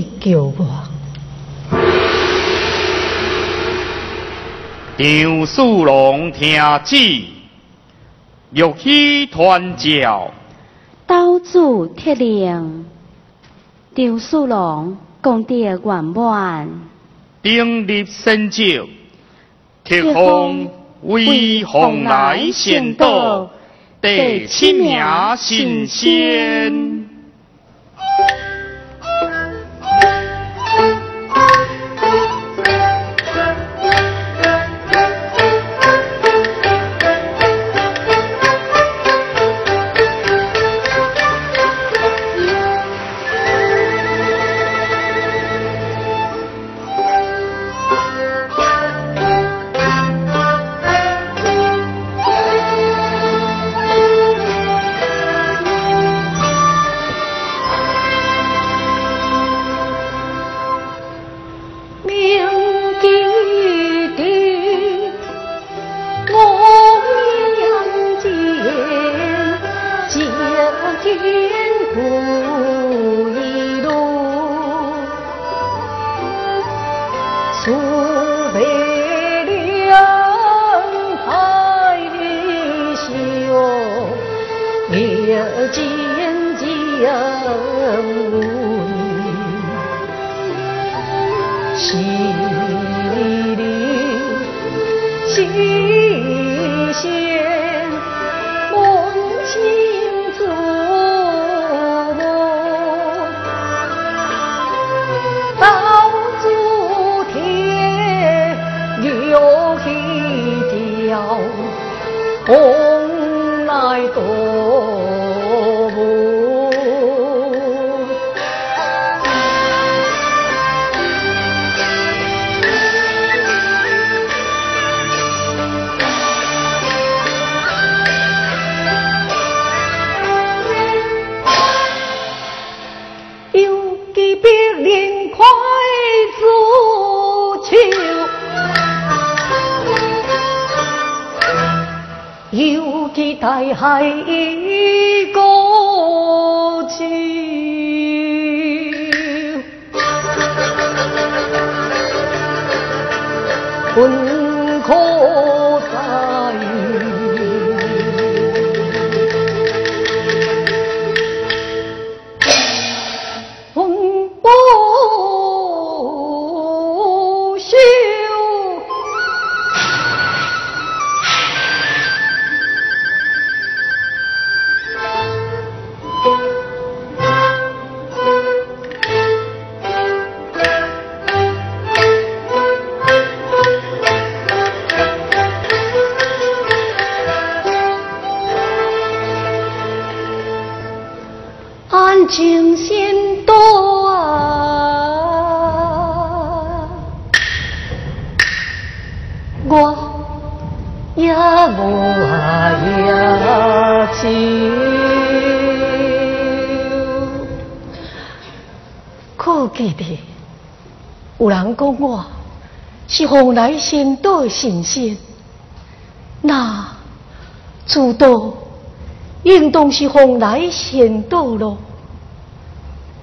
去救我。张树龙听旨，玉器传教。刀主铁令，张树龙功德圆满，鼎立神州，铁风为红来先到，第七名神仙。千江水，十里清香。hai 红来仙道神仙，那诸多应当是红来仙道咯。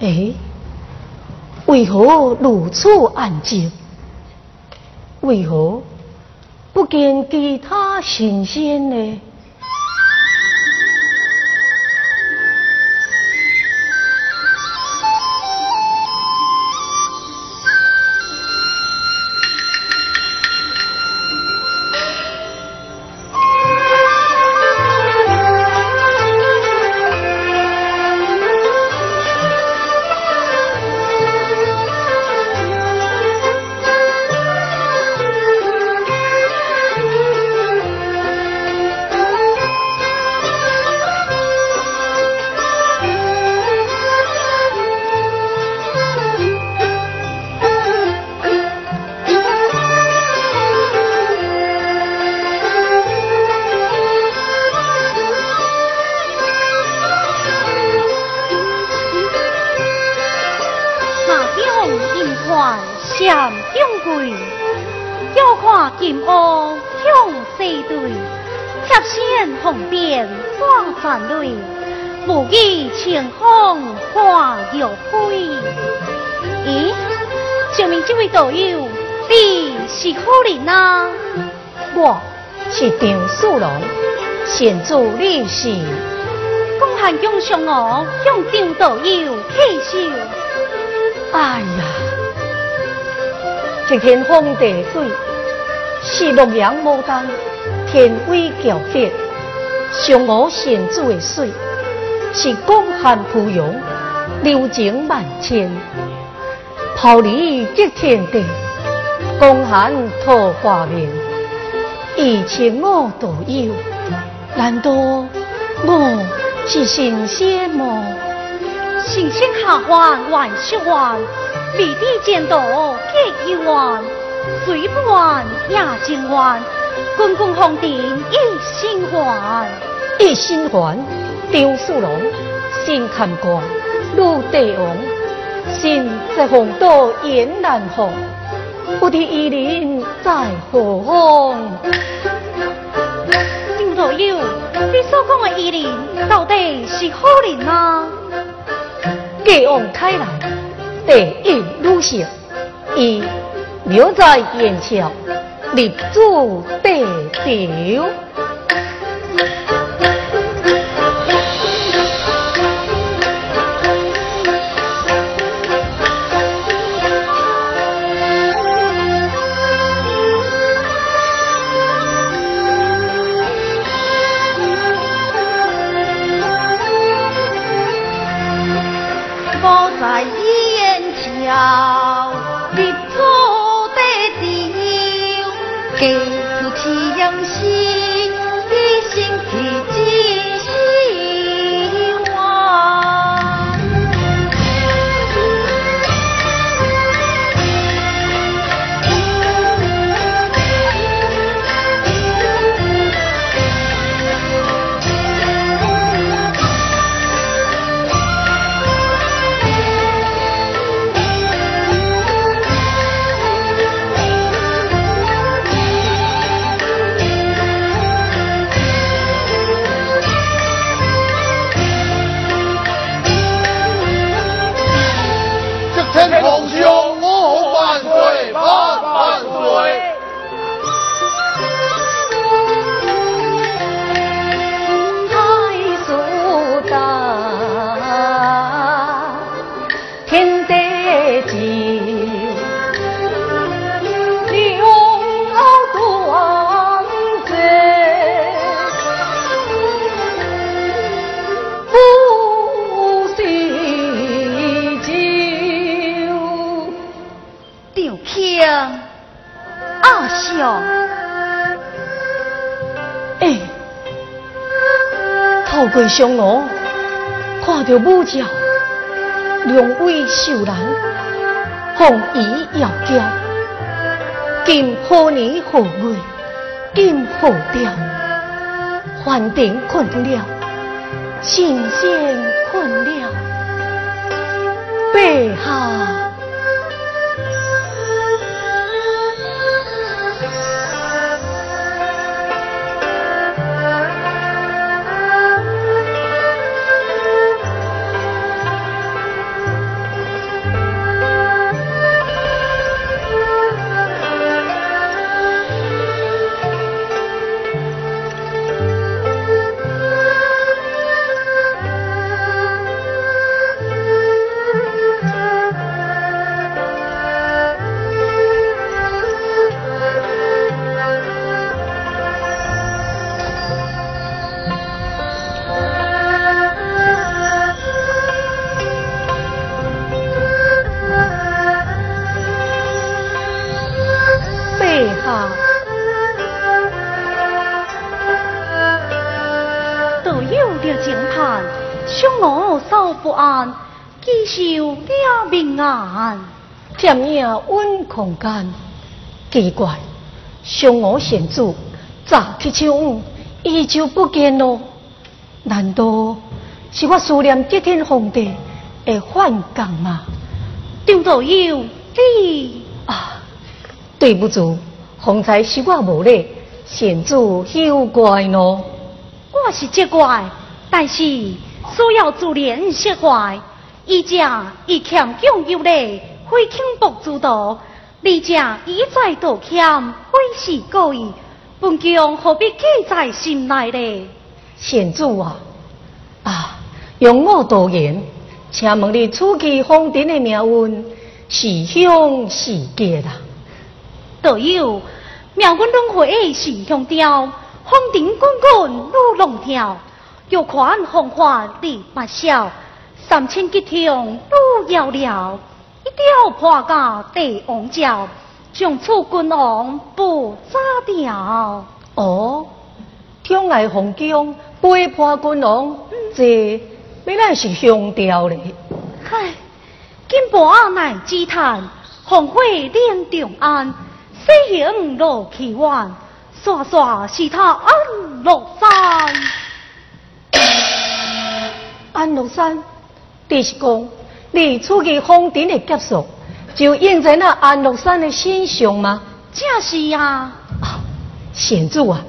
哎，为何如此安静？为何不见其他神仙呢？做律师。公汉用上我向张道友谢寿。哎呀，这天风地水，是洛阳牡丹，天威骄 fet，上我献主的水，是公汉芙蓉，流情万千，抛离极天地，公汉桃花面，一情我道友，难道我是神仙么？神仙下凡万事完，离地见道结一完，水不完也尽完，滚滚红尘一心还。一心还，张素龙，心看官，陆帝王，心在红岛燕南红，不知伊人在何方？左右，你所讲的伊人到底是好人吗？继往开来，第一女性，伊留在眼前，立足地球。过相楼，看到武将两位秀兰，红衣摇娇，今何年何月，今何朝？凡尘困了，神仙困了，陛下。不安，祈求了平安。添影温空间，奇怪，上我贤主乍起枪，依旧不见咯。难道是我思念吉天皇帝的幻觉吗？张道友，你啊，对不住，方才是我无礼，贤主休怪咯。我是责怪，但是需要自然释怀。伊家已欠强有礼，非轻薄之道，二者一再道歉，非是故意，本将何必记在心内呢？贤主啊，啊，容我多言，请问你初期封殿的命运是凶是吉啦？道友命运轮回是凶调，风顶滚滚如龙跳，玉款红花立八笑，三千吉凶如遥遥，一条破架地王教，将楚君王不咋掉。哦，天来红江背破君王，这本来是凶调嘞。嗨，金波乃之叹，红花连长安。西行落奇湾，刷刷是他安禄山。安禄山，你是讲你出去封顶的结束，就印在那安禄山的身上吗？正是呀。啊，贤主啊，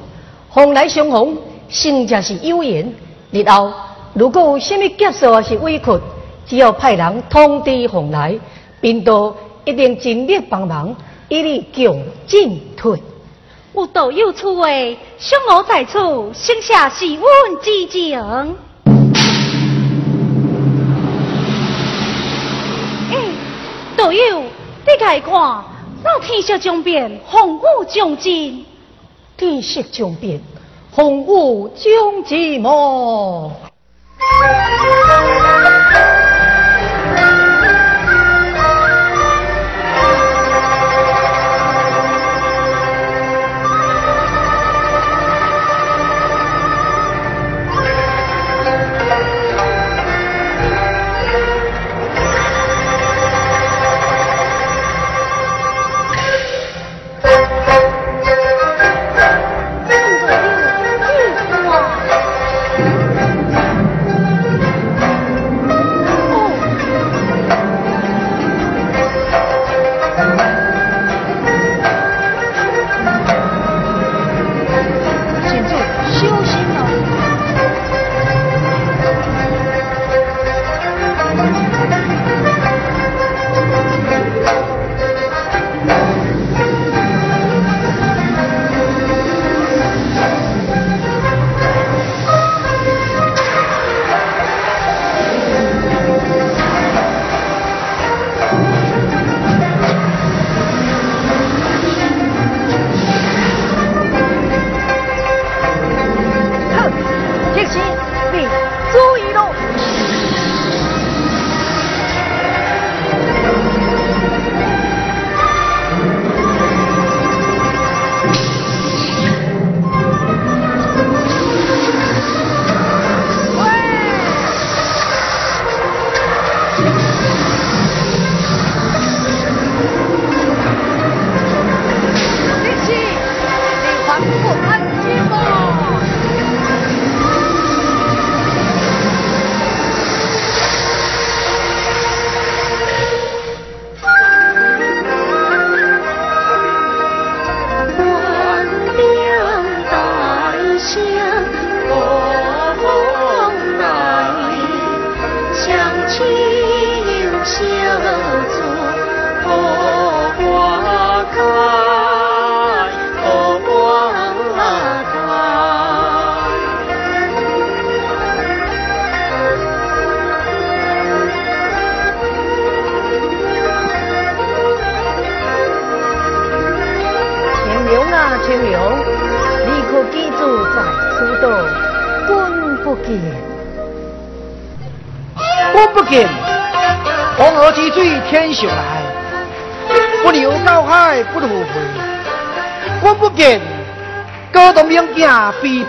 蓬莱相逢，生则是有缘。日后如果有什么结束啊是委屈，只要派人通知蓬莱，兵都一定尽力帮忙。一力强进退，有道有处位，相我在此，剩下是阮之情。都有，你看看，那天色将变，风雨将至，天色将变，风雨将至么？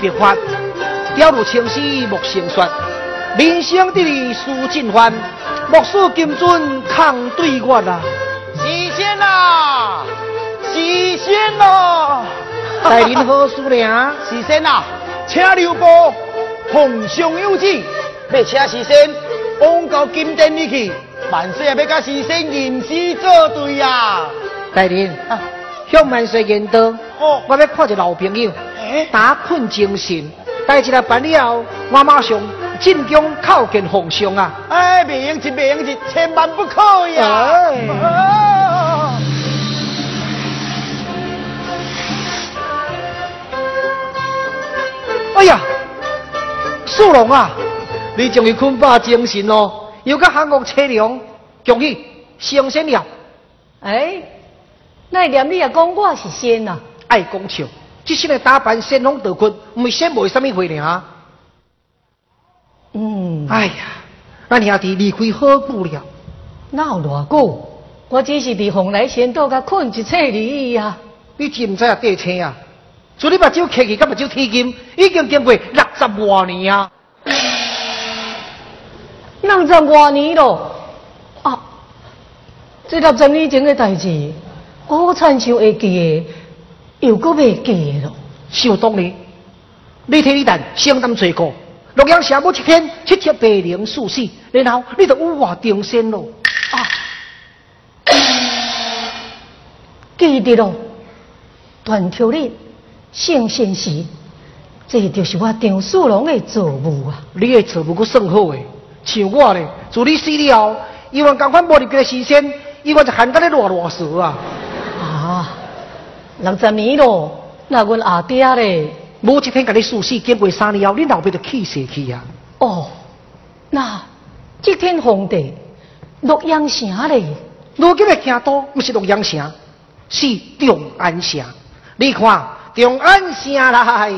别法，雕如青丝莫成雪。人生得意须尽欢，莫使金樽空对月啊！时仙啊，时仙啊！待您何事呢？时仙啊，请留步，奉上有旨，要请时仙往到金殿里去。万岁也要甲时仙吟诗作对呀！大人，向万岁言道，我要看一个老朋友，打困精神，代志来办了，我马上进宫叩见皇上啊！哎，未用一，未用一，千万不可以啊！哎呀，素龙啊，你终于困饱精神咯，又甲韩国车辆，恭喜升仙了。哎，那念你也讲我是仙啊？爱讲笑，这些的打扮仙风道骨，唔是仙，无什么回呢嗯，哎呀，咱兄弟离开好久了，哪有偌久？我只是伫红来仙岛甲困一切而已啊。你知唔知啊？地车啊，做你目睭客去，甲目睭天金，已经经过六十多年啊！六十多年咯，啊，这六十年前的代志，我亲像会记的，又搁袂记的咯。想当年，你替你旦承担罪过，洛阳城某一天七七八零四死，然后你就有我定身咯。啊，记得咯，断条令圣贤时，这就是我张树龙的作物啊。你的错误阁算好诶，像我咧，自你死了后，伊万共款无入过视线，伊万就喊得咧乱乱说啊！啊，六十年咯，那阮阿爹咧。某一天甲你死死，经过三年后，你老爸就气死去啊！哦，那这天皇帝洛阳城咧，如今的京都不是洛阳城，是长安城。你看，长安城来。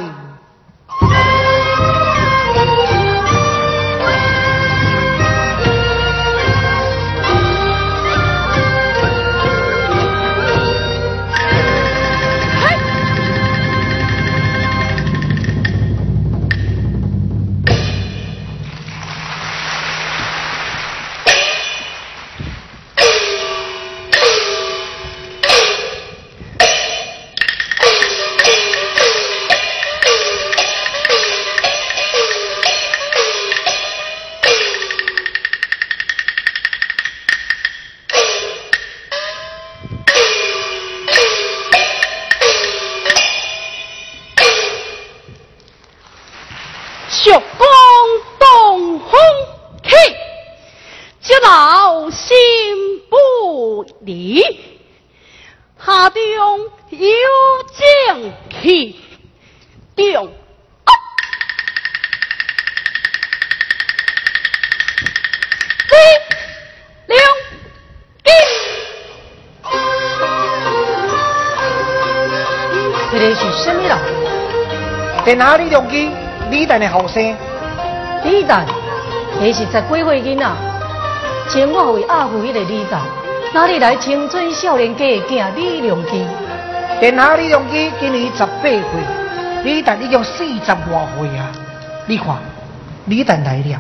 李旦的后生。李旦，他是十几岁囡仔，前我为阿父迄个李旦。哪里来青春少年家的囝李良基？在哪里良基今年十八岁，李旦已经四十多岁啊！你看，李旦来了。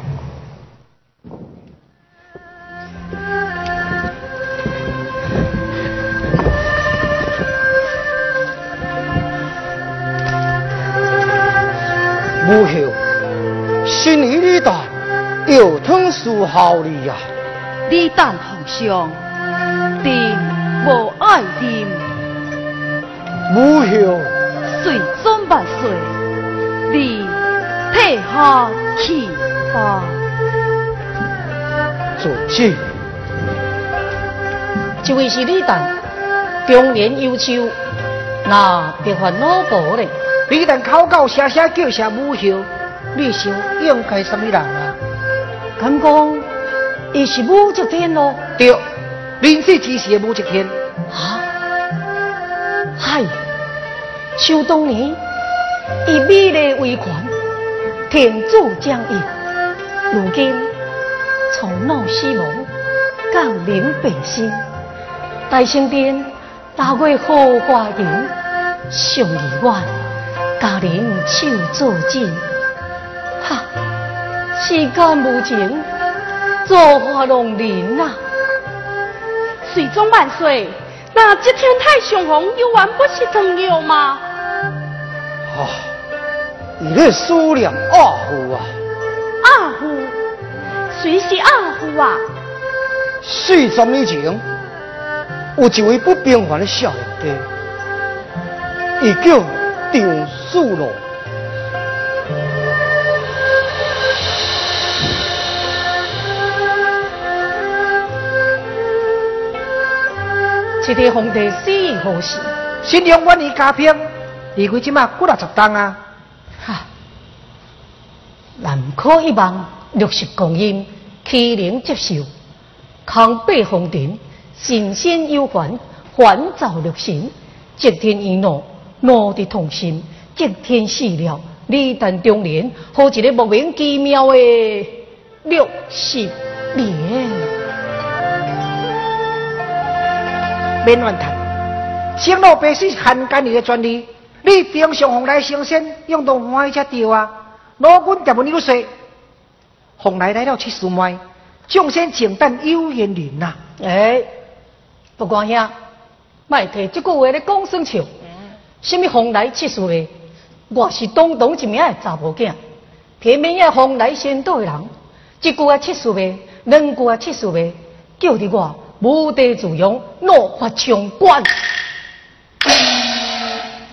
好礼呀！李旦皇上，定无爱念。母后，岁终万岁，你退下去吧。尊敬。这位是李旦，中年优秀，那别烦老婆嘞。李旦口口声声叫声母后，你想应该什么人啊？敢讲，伊是武则天咯？对，临死之时的武则天。啊？嗨，想当年，以美丽为权，天主将义，如今从闹死亡，降临百姓，大圣殿大过豪华营，上亿万。家人手作尽，哈！世间无情，造化弄人呐！水中万岁，那这天太上皇有完不是重要吗？啊！你这思念阿父啊！阿父，谁是阿父啊？四十年前，有一位不平凡的少年家，伊叫。张四龙，一个皇帝死于何时？新娘晚年加聘，离开即马过六十冬啊！哈，南柯一望六十光阴，欺凌接受，康北皇庭，神仙有还，还造六神，接天一怒，怒的痛心，接天死了，李旦中年，好一个莫名其妙的六十年。免乱谈，生老病死汉奸你的专利，你平常红来升仙，用到欢喜才对啊！老君调问你说，红来来了七十迈，众仙请等有缘人呐！哎，不管遐，卖提这句话咧讲生笑。什么风来七十岁，我是东东一名的查某囝，偏偏遐风来先倒的人，一句啊七十岁，两句啊七十岁，叫得我无地自容，怒发冲冠。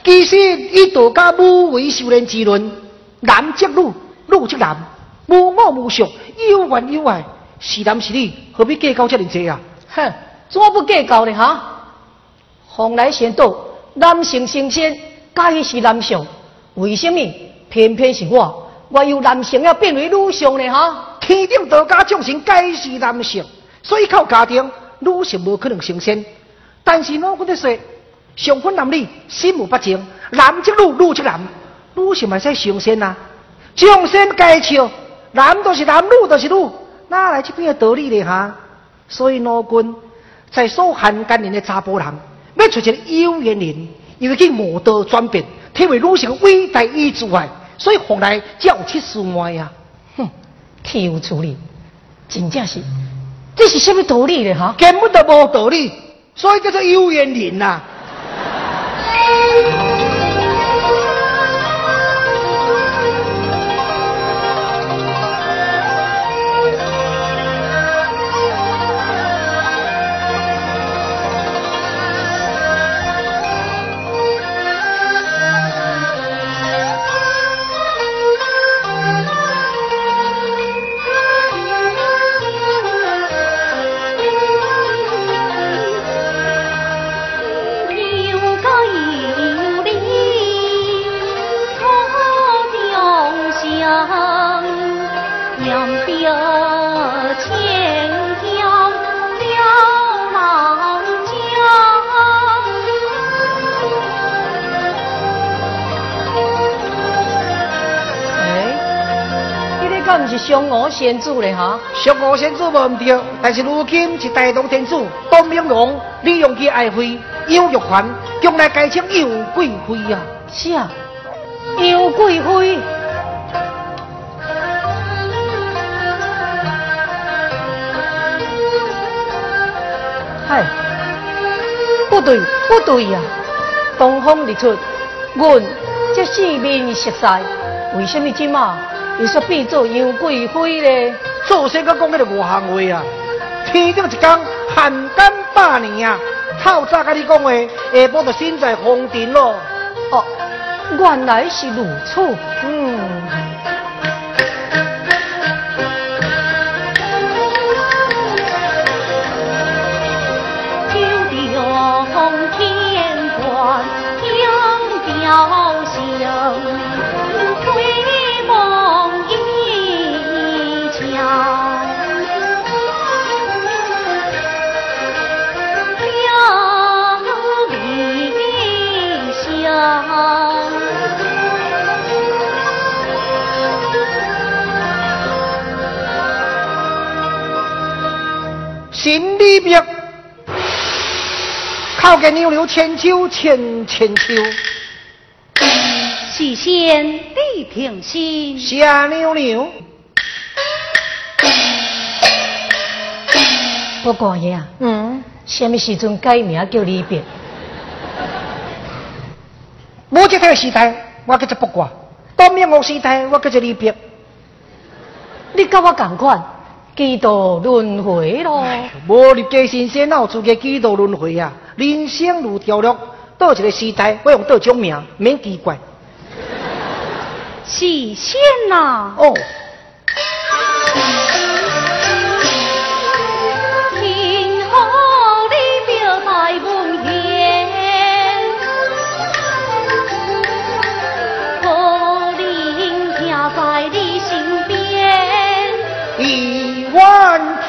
其实以道家母为修炼之论，男即女，女即男，无我无相，有怨有爱，是男是女，何必计较这么多啊？哼，怎不计较呢？哈，风来先倒，男性升仙，该是男性，为什么偏偏是我？我由男性要变为女性呢？哈，天顶道家众生该是男性，所以靠家庭，女性无可能升仙。但是我跟你说，上分男女，心无不正，男即女，女即男，女性嘛使升仙啊？众生该笑，男都是男，女都是女，哪来这边的道理呢？哈？所以老君在所罕干人的查甫人，要出一个有缘人，因为去魔道转变，体会女性伟大与智慧，所以后来才有七十万呀。哼，岂有此理！真正是，这是什么道理呢？哈，根本就无道理，所以叫做有缘人呐、是嫦娥仙子嘞？哈，上古先祖无毋对，但是如今是大唐天子董明王利用其爱妃杨玉环，将来改称杨贵妃啊！是啊，杨贵妃。嗨，不对，不对呀、东方日出，阮这四面食晒，为什么今嘛又说变做杨贵妃咧？做些个讲迄个外行话啊！天顶一天寒干百年啊！透早甲你讲话，下晡就身在红尘咯。哦，原来是如此。嗯，九重天官杨雕行，新里边。靠近牛牛千秋千千秋，许仙地平心，下牛牛不过呀，嗯，什么时阵改名叫离别？我这个时代，我叫做不挂；东明王时代，我叫做离别。你跟我同款，几度轮回咯。无入家新鲜，哪有资格几度轮回啊？人生如潮落，倒一个时代，我用倒种名，免奇怪。喜仙呐、哦，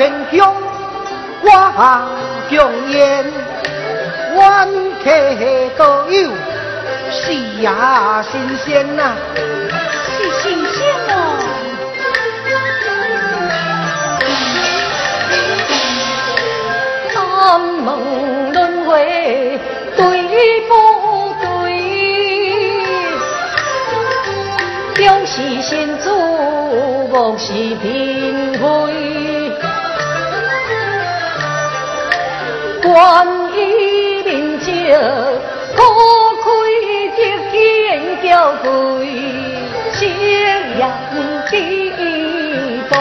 天香，我强颜，万客都有，是呀新鲜呐，是新鲜哦。三门轮回对不对？表是先祖，莫是嫔妃。观音灵照，可开接见交贵，夕阳地多。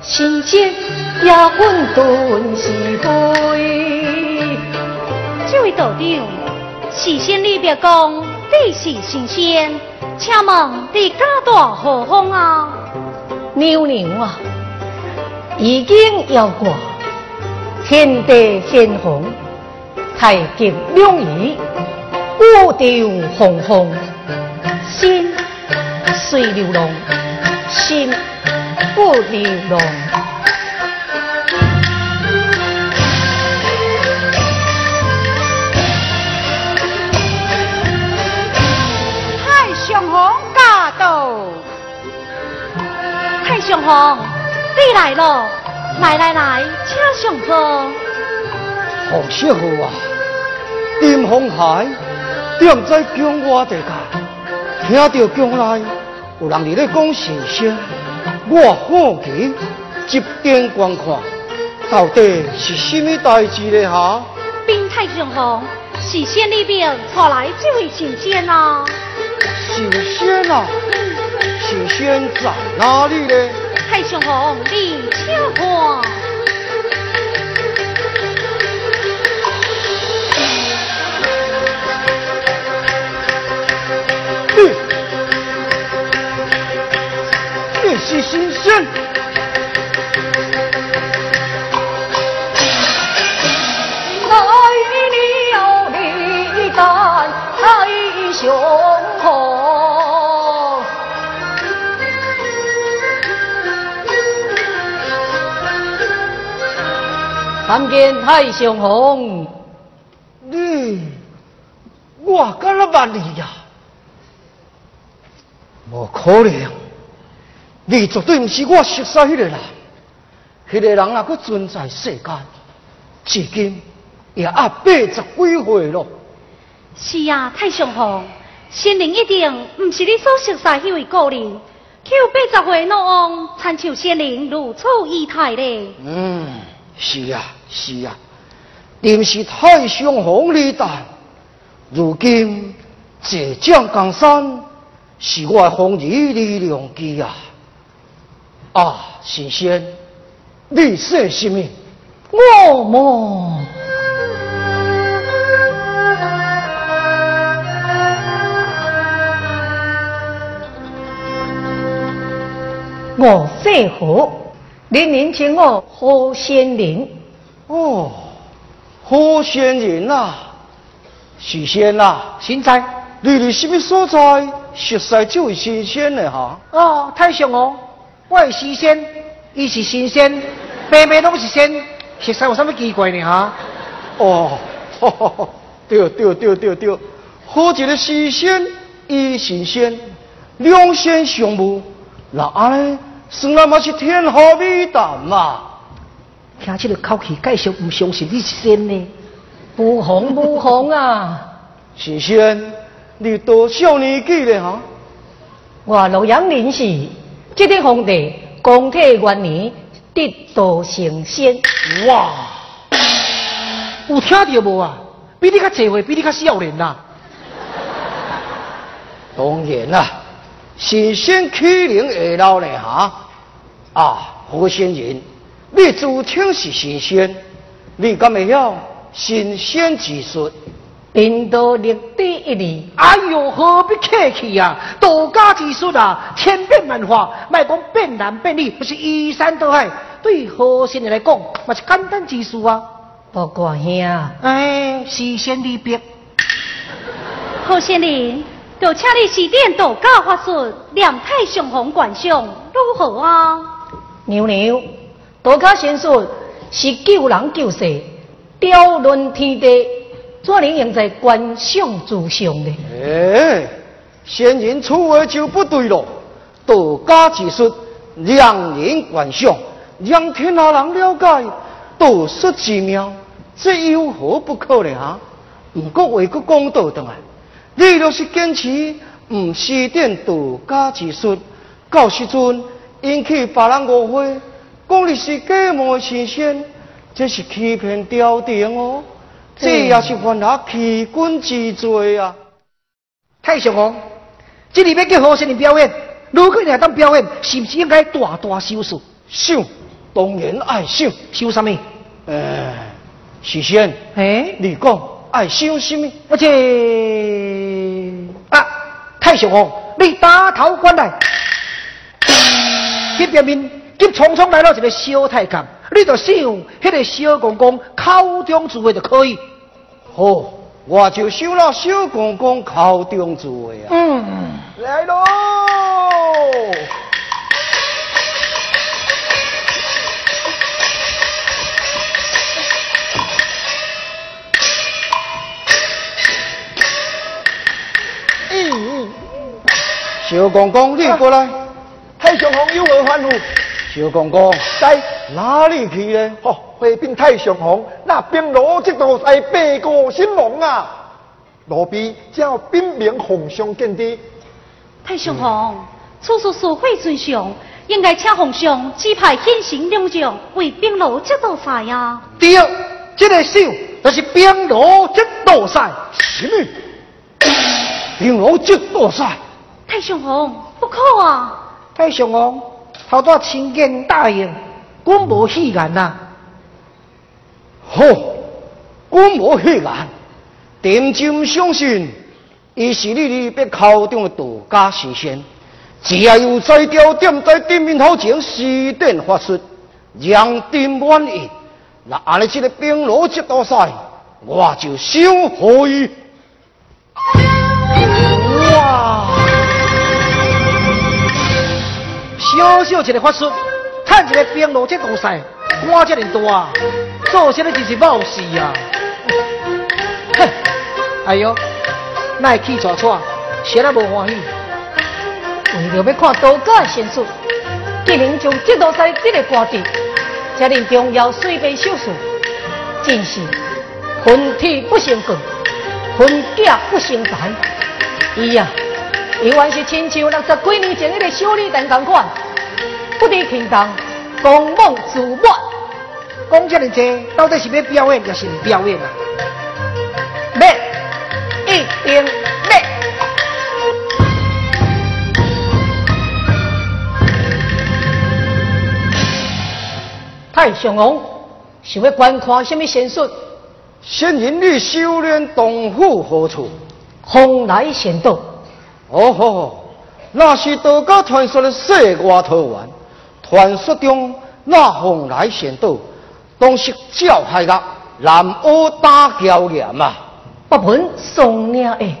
新鲜也混沌是非，这位道长，事先你别讲，你是新鲜，请问你家大何方啊？牛牛啊，已经要过天地显红，太极两仪，五调红红，心随流浪，心不流浪。太上皇驾到，太上皇，你来了，来来来，请上座。好适合啊！林红海踮在江外地界，听到江内有人伫咧讲神仙，我好奇集电观看，到底是什么代志咧哈？兵太上皇，事先里边传来这位神仙啊。神仙啊！神仙在哪里呢？太上皇，你请看。你，你是神仙？来了李旦太上皇，参见太上皇。你，我干了万里呀！无可能，你绝对不是我熟悉迄个人。迄、个人啊搁存在世间，至今也啊八十几岁咯。是啊，太上皇，仙灵一定不是你所熟悉迄位故人，却有八十岁老翁，参像仙灵如此仪态咧。嗯，是啊，是啊，定是太上皇李旦。如今浙江江山是我的风雨力量机啊！啊，神仙，你说什么？我么？我姓何，人人称我何仙人。哦，好仙人呐、许仙呐、现在你伫什么所在熟悉这位神仙的？哈？哦，太上哦，我是西仙，伊是神仙，白白拢是仙，实在有啥物奇怪呢？哈？哦，吼吼吼对对对对对，好一个时仙与神仙，两仙相慕，那安尼算来嘛是天下美谈嘛。听这个口气，介绍唔相信你是仙呢？不红不红啊！神仙，你多少年纪了哈？我洛阳人士，这个皇帝光体元年得道成仙。哇，有听到无啊？比你较济岁，比你较少年啊、当然啦，神仙岂能会老呢哈？啊，好仙人，你自称是神仙，你敢会晓神仙之术？贫道立地一里，哎呦，何必客气呀、道家之术啊，千变万化，卖讲变男变女，不是移山倒海。对好仙人来讲，嘛是简单之术啊。不过兄，哎，事先离别，好仙灵，就请你指点道家法术，两太上皇观相如何啊？娘娘，道家仙术是救人救世，雕论天地，怎能用在观赏之上呢？哎，仙人出话就不对了。道家之术，让人观相，让天下人了解道术之妙，这有何不可呢？啊？不过为个公道的啊。你若是坚持毋施点道家之术，到时阵引起别人误会，讲你是假冒神仙，这是欺骗朝廷哦，这也是犯下欺君之罪啊！太上皇，这里要叫何仙的表演？如果你来当表演，是不是应该大大收拾？想，当然爱收。收什么？哎，是仙。哎，你讲。爱收什么？而且啊，太上皇，你打头关来，去边面急匆匆来了一个小太监，你就想迄个小公公口中之话就可以。好，我就收了小公公口中之话啊。嗯，来喽。小公公，你过来。太上皇有何吩咐？小公公，在哪里去呢？哦，回禀太上皇，那兵罗这道在北国兴亡啊！罗比叫兵名皇上见的。太上皇，此事社会尊上，应该请皇上指派显行两将为兵罗这道赛呀。对，这个秀就是兵罗这道赛。什么？兵罗这道赛？太上皇，不可啊！太上皇，好多亲见答应，官无戏言呐。好，官无戏言，点真相信，伊是你哩别口中的道家神仙，只要有在雕点在店面头前施展法术，让丁满意，那安尼这个兵罗即道赛，我就收可以。小小一个法术，看一个兵罗这东西，官这么大，做些的真是冒事呀！哼，哎呦，那气喘喘，谁也无欢喜。为了要看刀家仙术，竟然将这道赛这个官职，这令重要水平手术，真是分体不成功，分甲不成才。伊呀！伊原是亲像六十几年前那个小李等同款，不知轻重，狂妄自满。讲这么多，到底是要表演，还是唔表演啊？要？一定要？太上皇，想要观看什么仙术？仙人你修炼洞府何处？蓬莱仙道。哦吼，那是道家传说的世外桃源。传说中那蓬莱仙岛，当时教海个南欧打交岩啊，北盆松岭诶，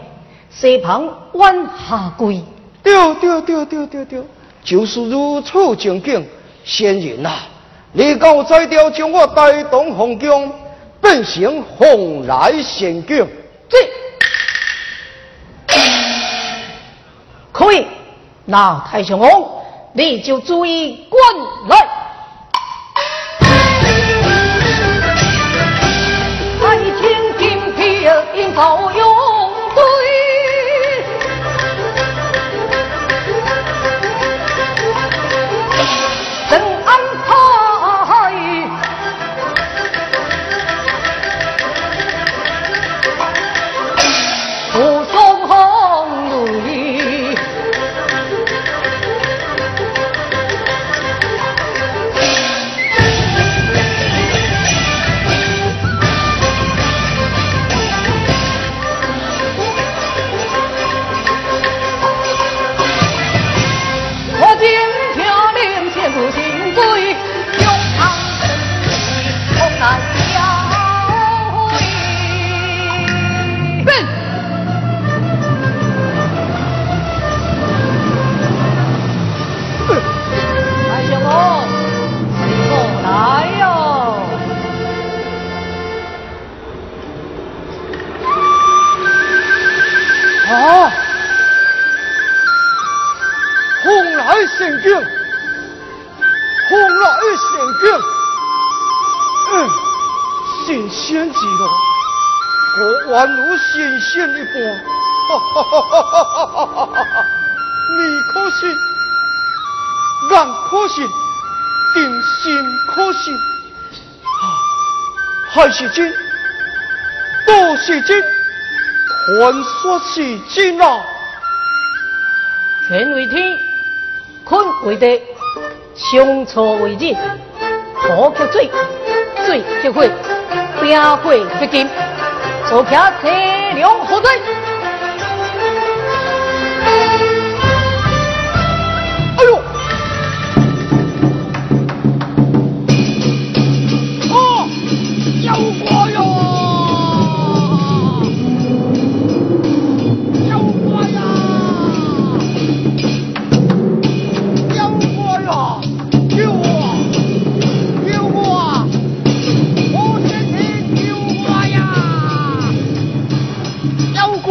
西旁弯下归。对对对对对对，就是如此情景。仙人啊，你敢有再调将我带动红宫，变成蓬莱仙境。这。可以，那太上皇，你就注意观来。爱情金皮应保佑。来神经，红来神经，嗯，新鲜极了，我宛如新鲜一般，你可信？人可信？定心可信？啊，还是真？都是真？传说是真啊！天为天，困为地，相处为日，火克水，水克火，冰火不金，坐骑车辆火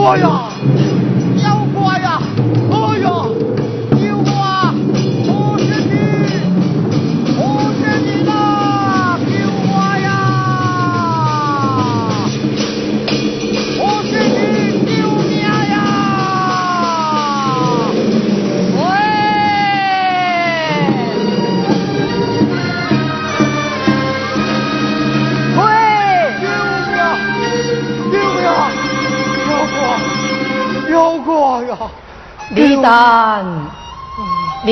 诶呀。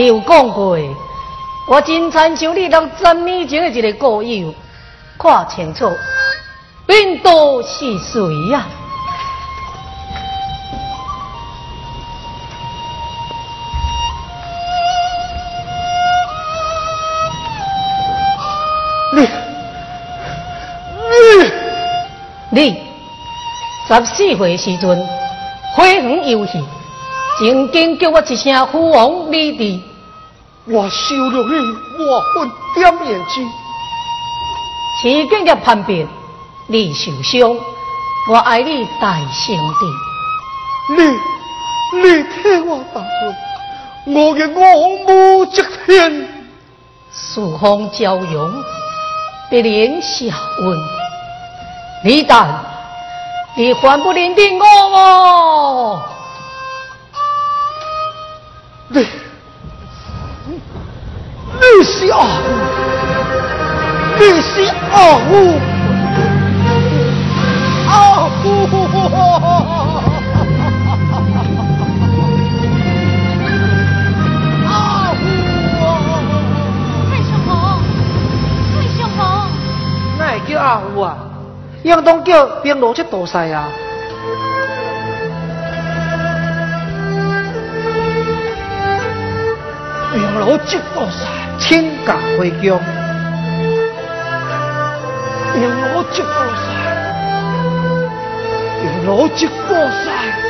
有讲过，我真亲像你六十年前的一个故友，看清楚，病毒是谁呀？你你你十四岁时阵，花园游戏。曾经叫我一声父王你弟，我收了你，我分点面子。时间的叛变，你受伤，我爱你大兄弟。你，你替我打退，我嘅我母之天。四方骄阳，别连下问，你但你还不认定我哦？你，你是阿呜，你是阿，为什么，为什么，那会叫阿五啊？应当叫冰罗吉大赛啊，平罗吉大赛。请假回家。娘老即过世，娘老即过世。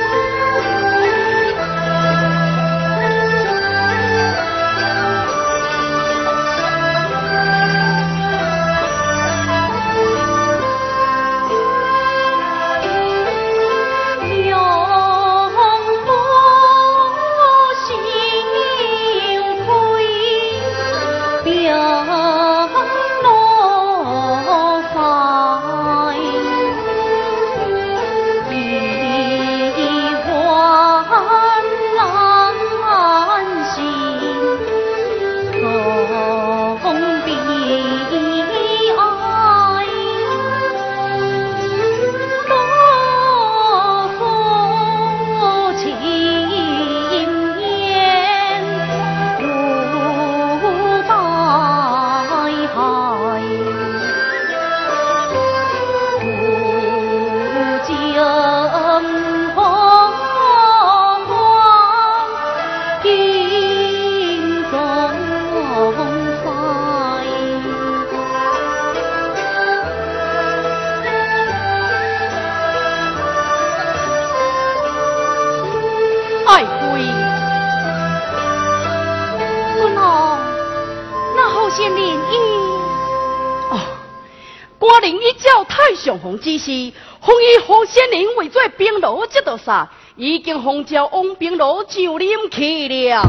叫太上皇之时，封伊何仙人为做兵罗这道杀，已经封诏往兵罗就任去了。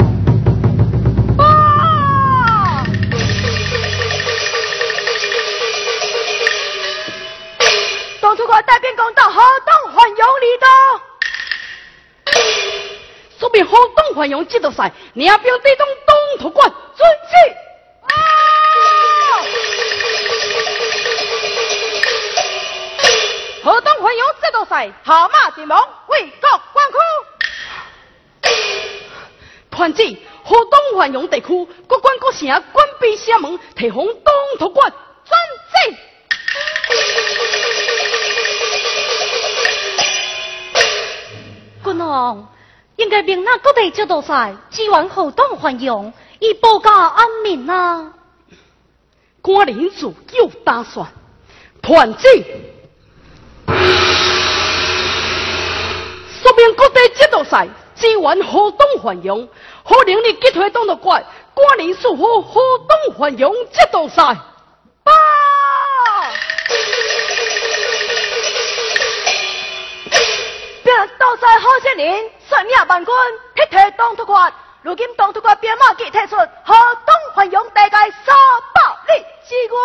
当初我带兵攻到河东欢迎里头，说明河东欢迎这道赛领兵对东东土官遵旨。啊！河东环永这道赛，下马进王，为国关苦。团子，河东环永地区各关各城关闭城门，提防东土官遵旨。君王应该命那各地节度赛支援河东繁荣，以保家安民啊！官人自有打算，团子，说明各地节度使支援河东繁荣，可能你击退东土怪，官人属乎河东环用节度使。报！斗在好些年，率领万军东。如今东马既退出，河东繁荣大概三百里之外。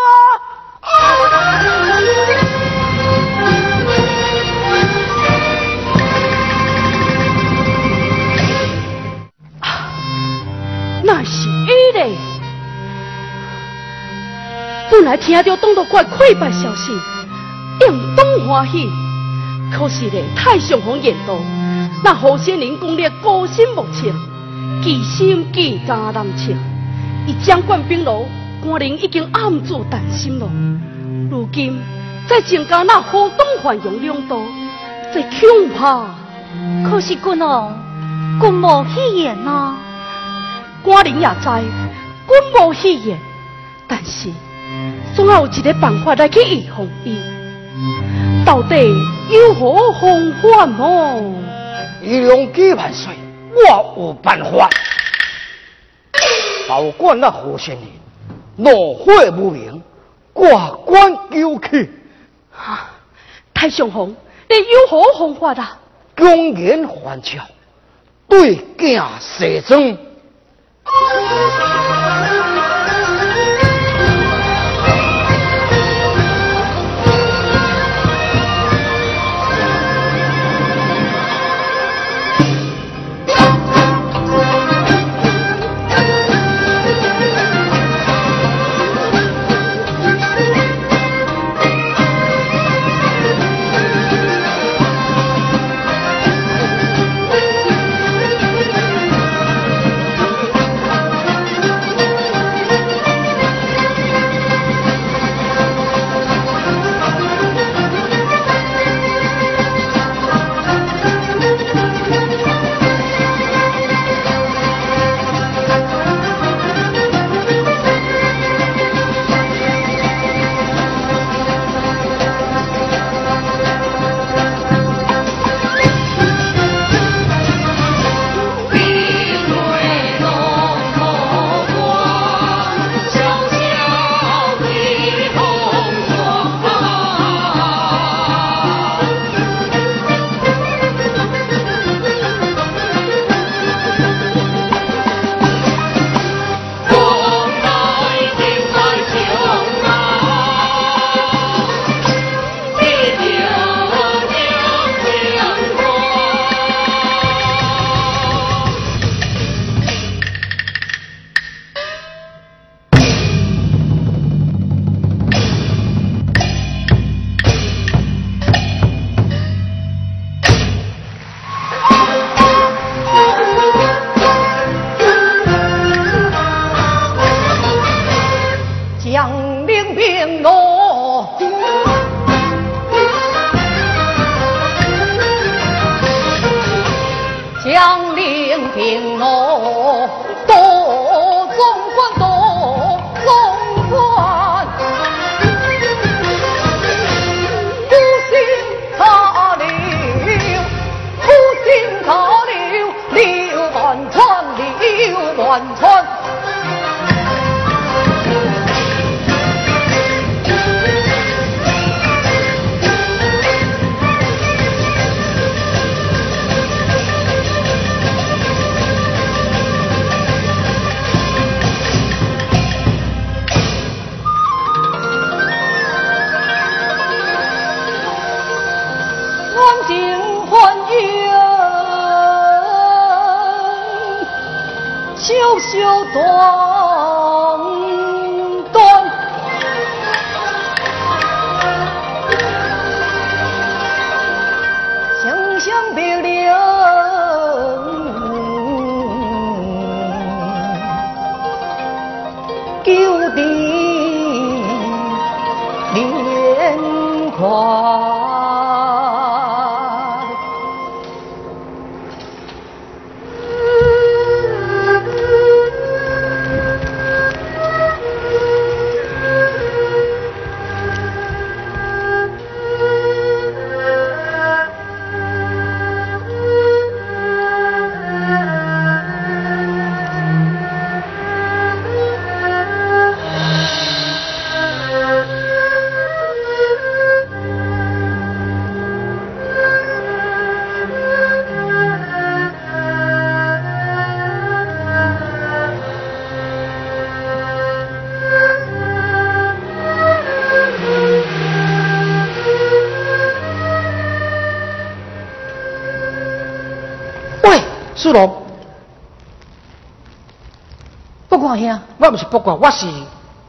那是伊嘞！本来听到东土关溃败消息，应当欢喜。可是咧，太上皇言道，那何仙人攻略高深莫测，其心计加难测。伊掌管兵罗，官人已经暗自担心了。如今再增加那河东繁荣两道，这恐怕……可是君王，君无戏言啊！官人也知，君无戏言，但是总要有一个办法来去预防伊。到底有何方法么？一两几万岁，我有办法。保管那何仙人，怒火无明，挂冠救去。啊！太上皇，你有何方法啊？公然还朝，对镜射针。Thank you. 不是不管，我是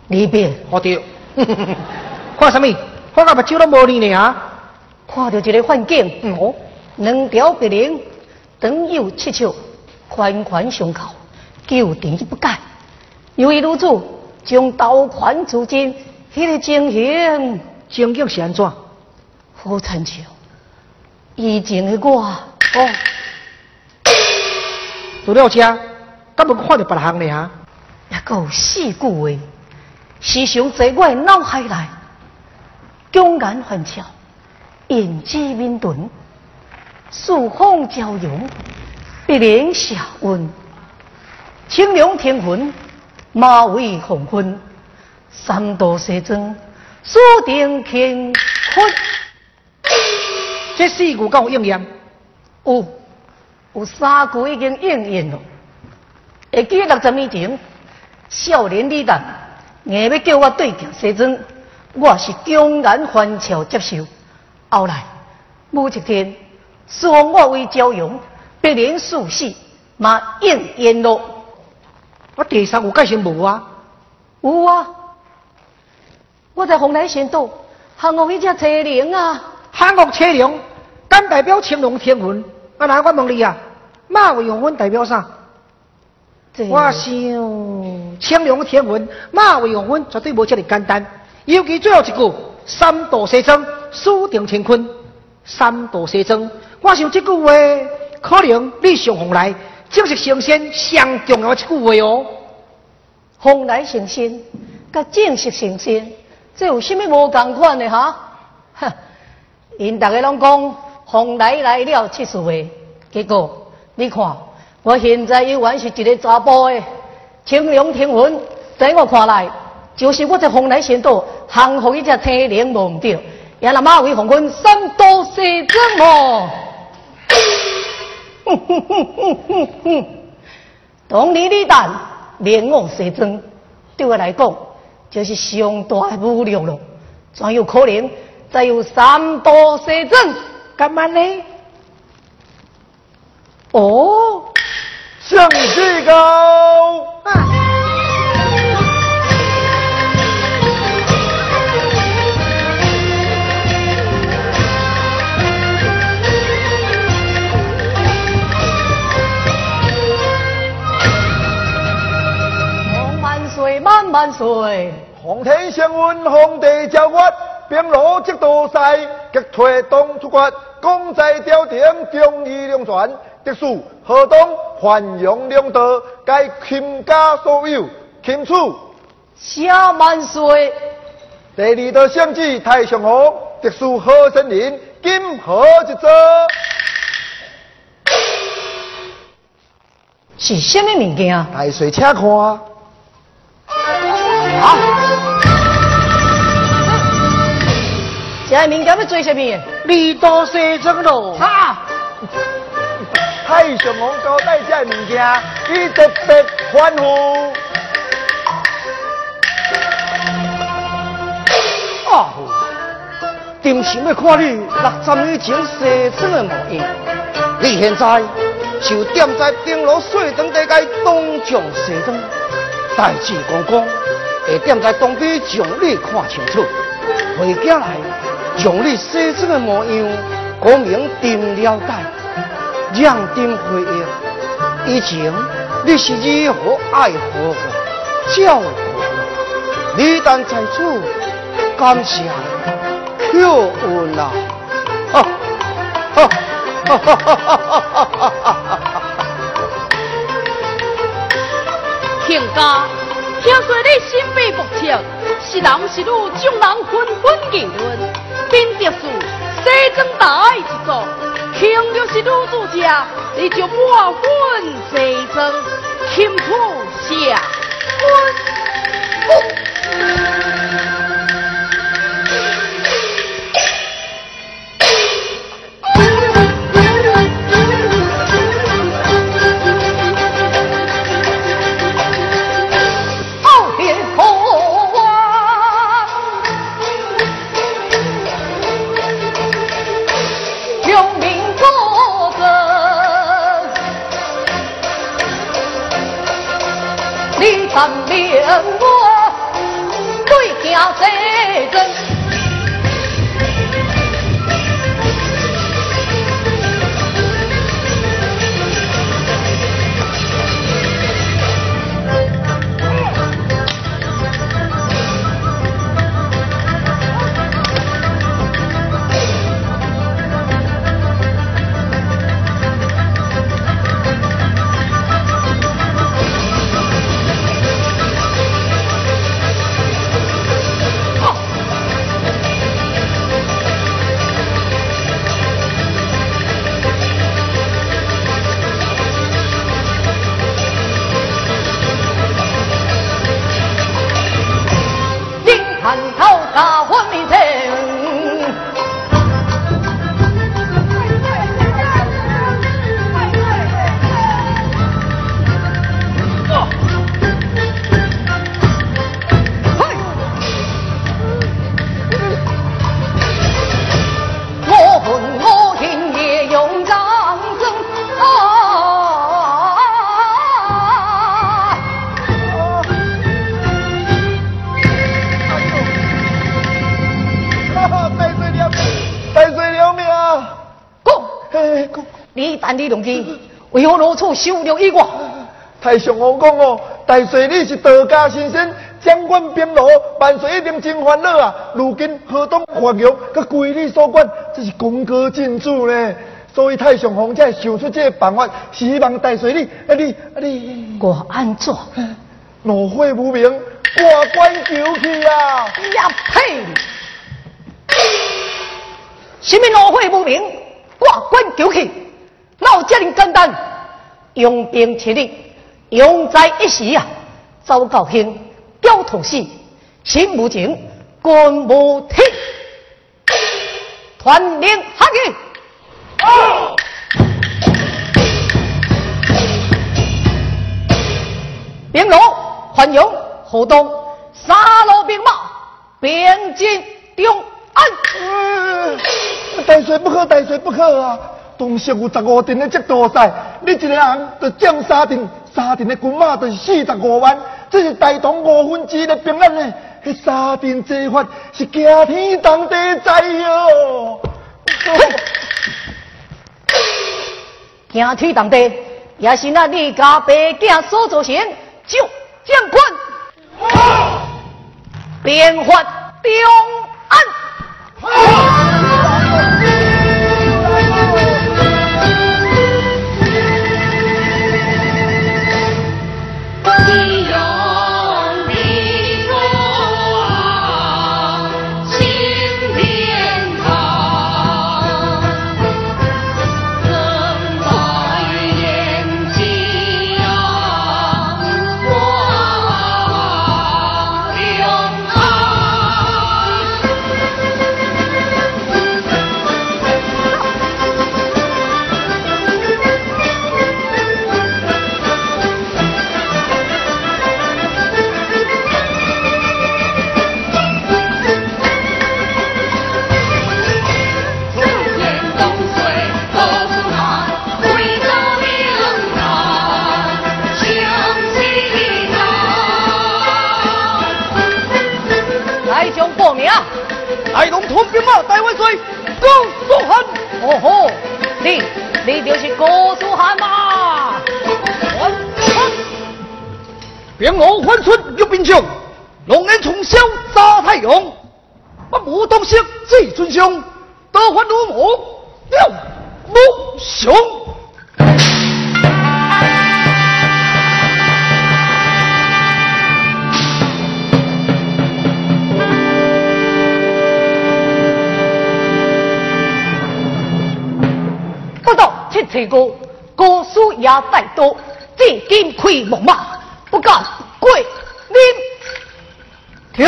离别。好掉，看什么？看到目睭都无你呢啊！看到一个环境，哦，两条白绫，长有七尺，宽宽胸口，旧地不改。由于如此，将刀宽出尽，那个情形，情景是安怎？好惨笑，以前的我，哦。除了这，敢无看到别项呢？哈，一个四句话，时常在我脑海内，江岸欢笑，胭脂面顿，树风交融，碧莲霞温，清凉天魂，马尾红昏，三度西装，锁定乾坤。这四句够应验？有。有三句已经应验了。会记六十年前，少年李旦硬要叫我对调西装，我是江然欢笑接受。后来某一天，双我为朝阳，必然速死，嘛应验了。我第三有解释无啊？有啊！我在红来仙岛看过一只车灵啊，看过车灵，敢代表青龙天文。啊！那我问你啊，马为用阮代表啥？我想青龙天文，马尾红昏绝对无遮尔简单。尤其最后一句“三度西征，输定乾坤”，三度西征，我想这句话可能你上红来正是成仙上重要的一句话哦。红来成仙，甲正式成仙，这有甚物无共款的哈？哼，因大家拢讲。红来来了七十岁，结果你看，我现在依然是一个查甫的青龙天魂，在我看来，就是我在红来仙道降服一只青灵无对，也那马尾红昏三刀射针哦。哼哼哼哼哼哼，当年李旦连我射针，对我来讲就是上大的侮辱了，怎有可能再有三刀射针？干嘛呢？哦，相机高。红万岁，万万岁！皇天圣运，皇帝诏曰。兵罗即道赛，激推东出关，功在朝廷，忠义两全。特殊河东繁荣两德，该倾家所有，钦此。下万岁！第二道圣旨，太上皇，特殊何森林，今何之责？是什么物件？大帅，请看。好。这民间要做什么？你多西征咯！哈！太上皇交代这物件，伊特别欢呼。哦，定是要看你六十年前西装的模样。你现在就踮在冰炉水塘底界东将西装，代志公公会踮在东边将你看清楚。回家来，将你西装的模样讲明定了解，让定回忆。以前你是如何爱护我、照顾我，你但在此感谢有恩啊！哈，哈，哈哈哈哈哈哈！亲家，听说你心被目测，是男是女，众人纷纷议论，并特殊西装大一族，听就是女主家，你就莫混西装，钦出下。啊，这个人？李龙基为何如此羞辱于我？太上皇讲哦，大帅你是道家先生，掌管兵罗，万岁一定真烦恼啊！如今河东华阳，佮归你所管，这是功高震主呢。所以太上皇才想出这个办法，希望大帅你，啊你啊你，我安怎？怒火无名，挂冠求去啊！呀呸！什么怒火无名，挂冠求去？闹这样简单，用兵切力，用在一时啊！周高兴，刁头死，心无情，官无听，团练下去。兵罗环勇河东，杀戮兵马，边境中安。大帅不可，大帅不可啊！东西有十五镇的这大赛，你一个人就占三镇，三镇的军马就是四十五万，这是大同五分之一的兵力呢。迄三镇之法是惊天动地灾哟！惊天动地，也是那李家白家所造成，就将军，变法中安。统兵马带万岁，高祖汉。哦吼，你你就是高祖汉嘛？兵我还春有兵将，龙眼从小杀太阳，不武东西最尊相，得还如母六母雄。七七哥，哥叔也带多，至今开木马，不敢跪领。停！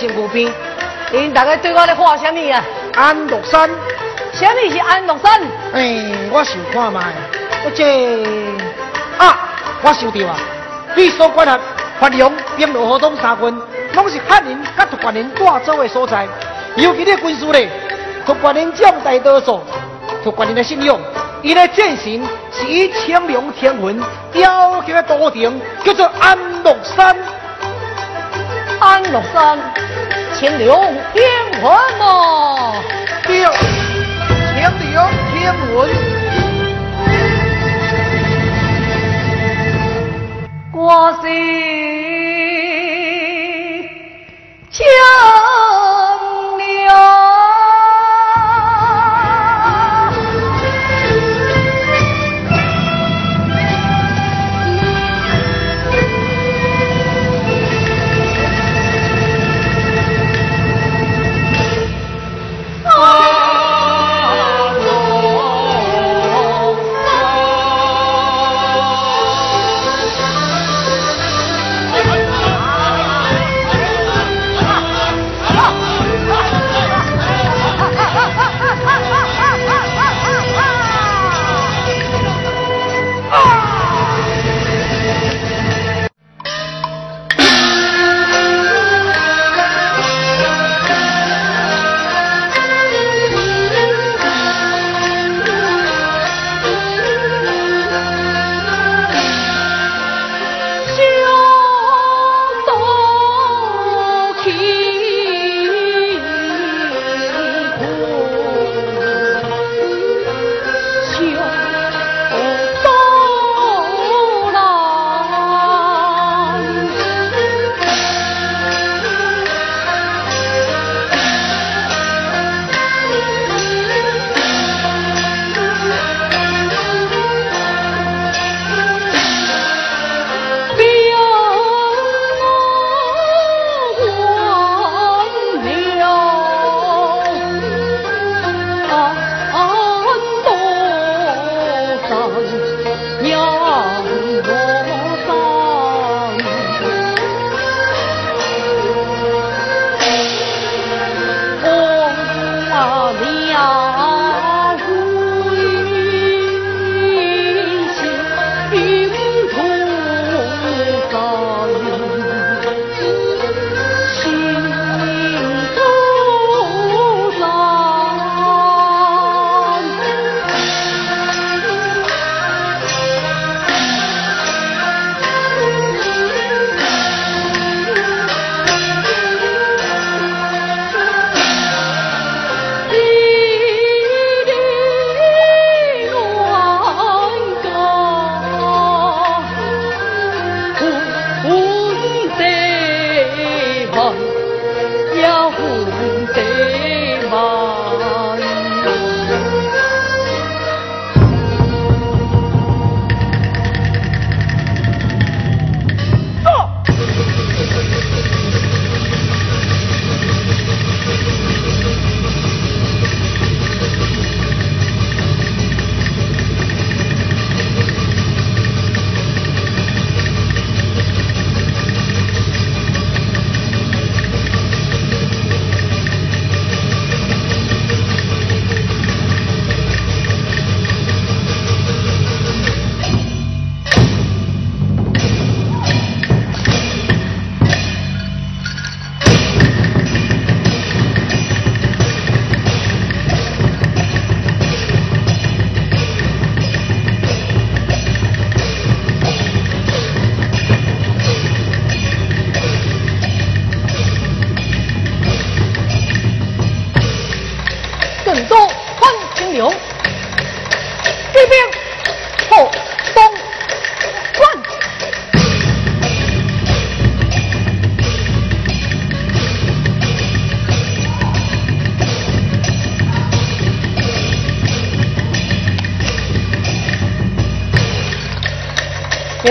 身躯边。因大家对我咧话什么啊？安禄山，什么是安禄山？哎，我想看卖，我这啊，我想到啊，你所管辖发扬并罗河东三军，拢是汉人甲突厥人带走的所在。尤其咧军事咧，突厥人占大多数，突厥人的信仰，伊的战神是以青龙天魂雕刻的都城，叫做安禄山。安禄山，天流天魂嘛。天，天流天魂。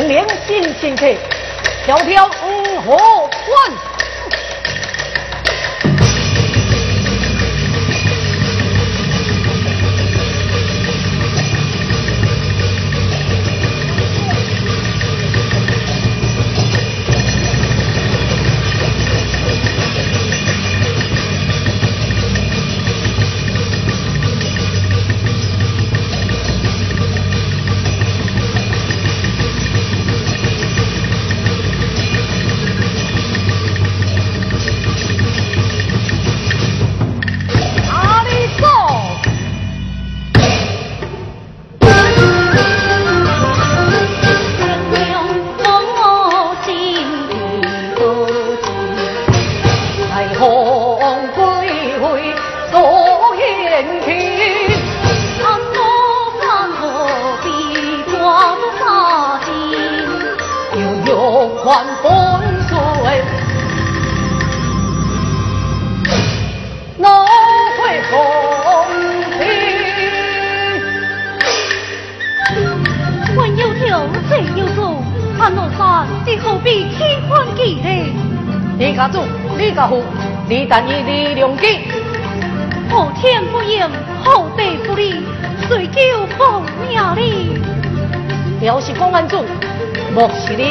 名新新客，条条五河关。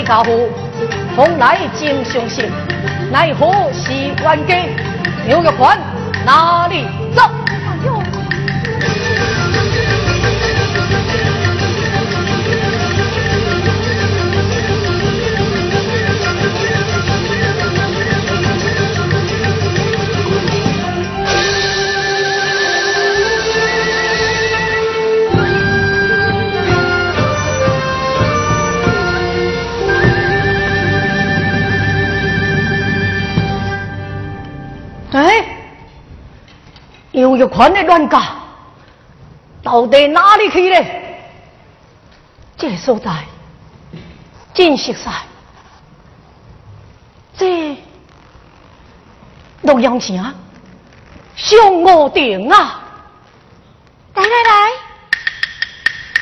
家父，从来真相信，奈何是冤家？牛肉馆哪里走？有玉环的乱搞，到底哪里去呢？这所在真实在，这洛阳城上我顶啊！来来来，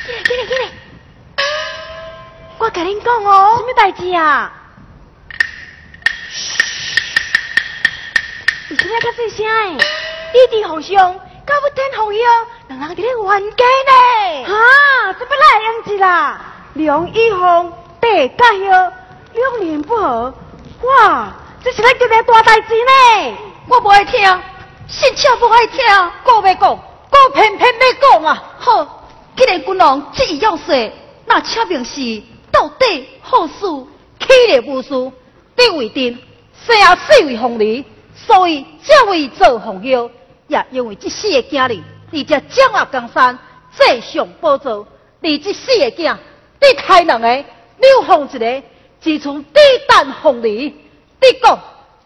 进来进来进来，我跟您讲哦，什么代志啊？你什么较细声诶？弟弟互相，搞不天好友，人人伫咧冤家呢。啊，这不赖样子啦！梁一红地家友，两年不和，哇，这是咱今日大代志呢。我不爱听，心切不爱听，讲要讲，讲偏偏要讲啊！好，既然君王既要说，那且明是到底好事，起了无事，得为定，生啊死为红梨，所以才会做红友。也因为这四个囝儿，你才掌握江山，坐上宝座。你这四个囝，你开两个，刘放一个，自从地胆红利。你讲，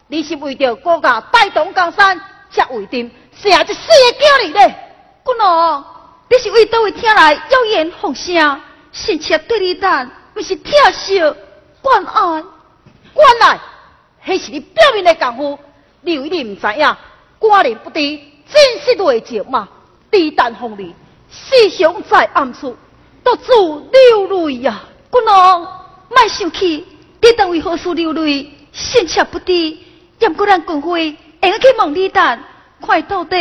你是为着国家带动江山，才为定生这四个囝儿呢？姑娘，你是为倒位听来妖言风声，心切对你等，不是疼惜关爱？原来，那是你表面的功夫，你以为你唔知影，寡人不敌。真是内情嘛！地胆风利，思想在暗处，独自流泪呀！姑娘，莫生气，你当为何事流泪？心切不知，任果咱军会会去问李旦，看到底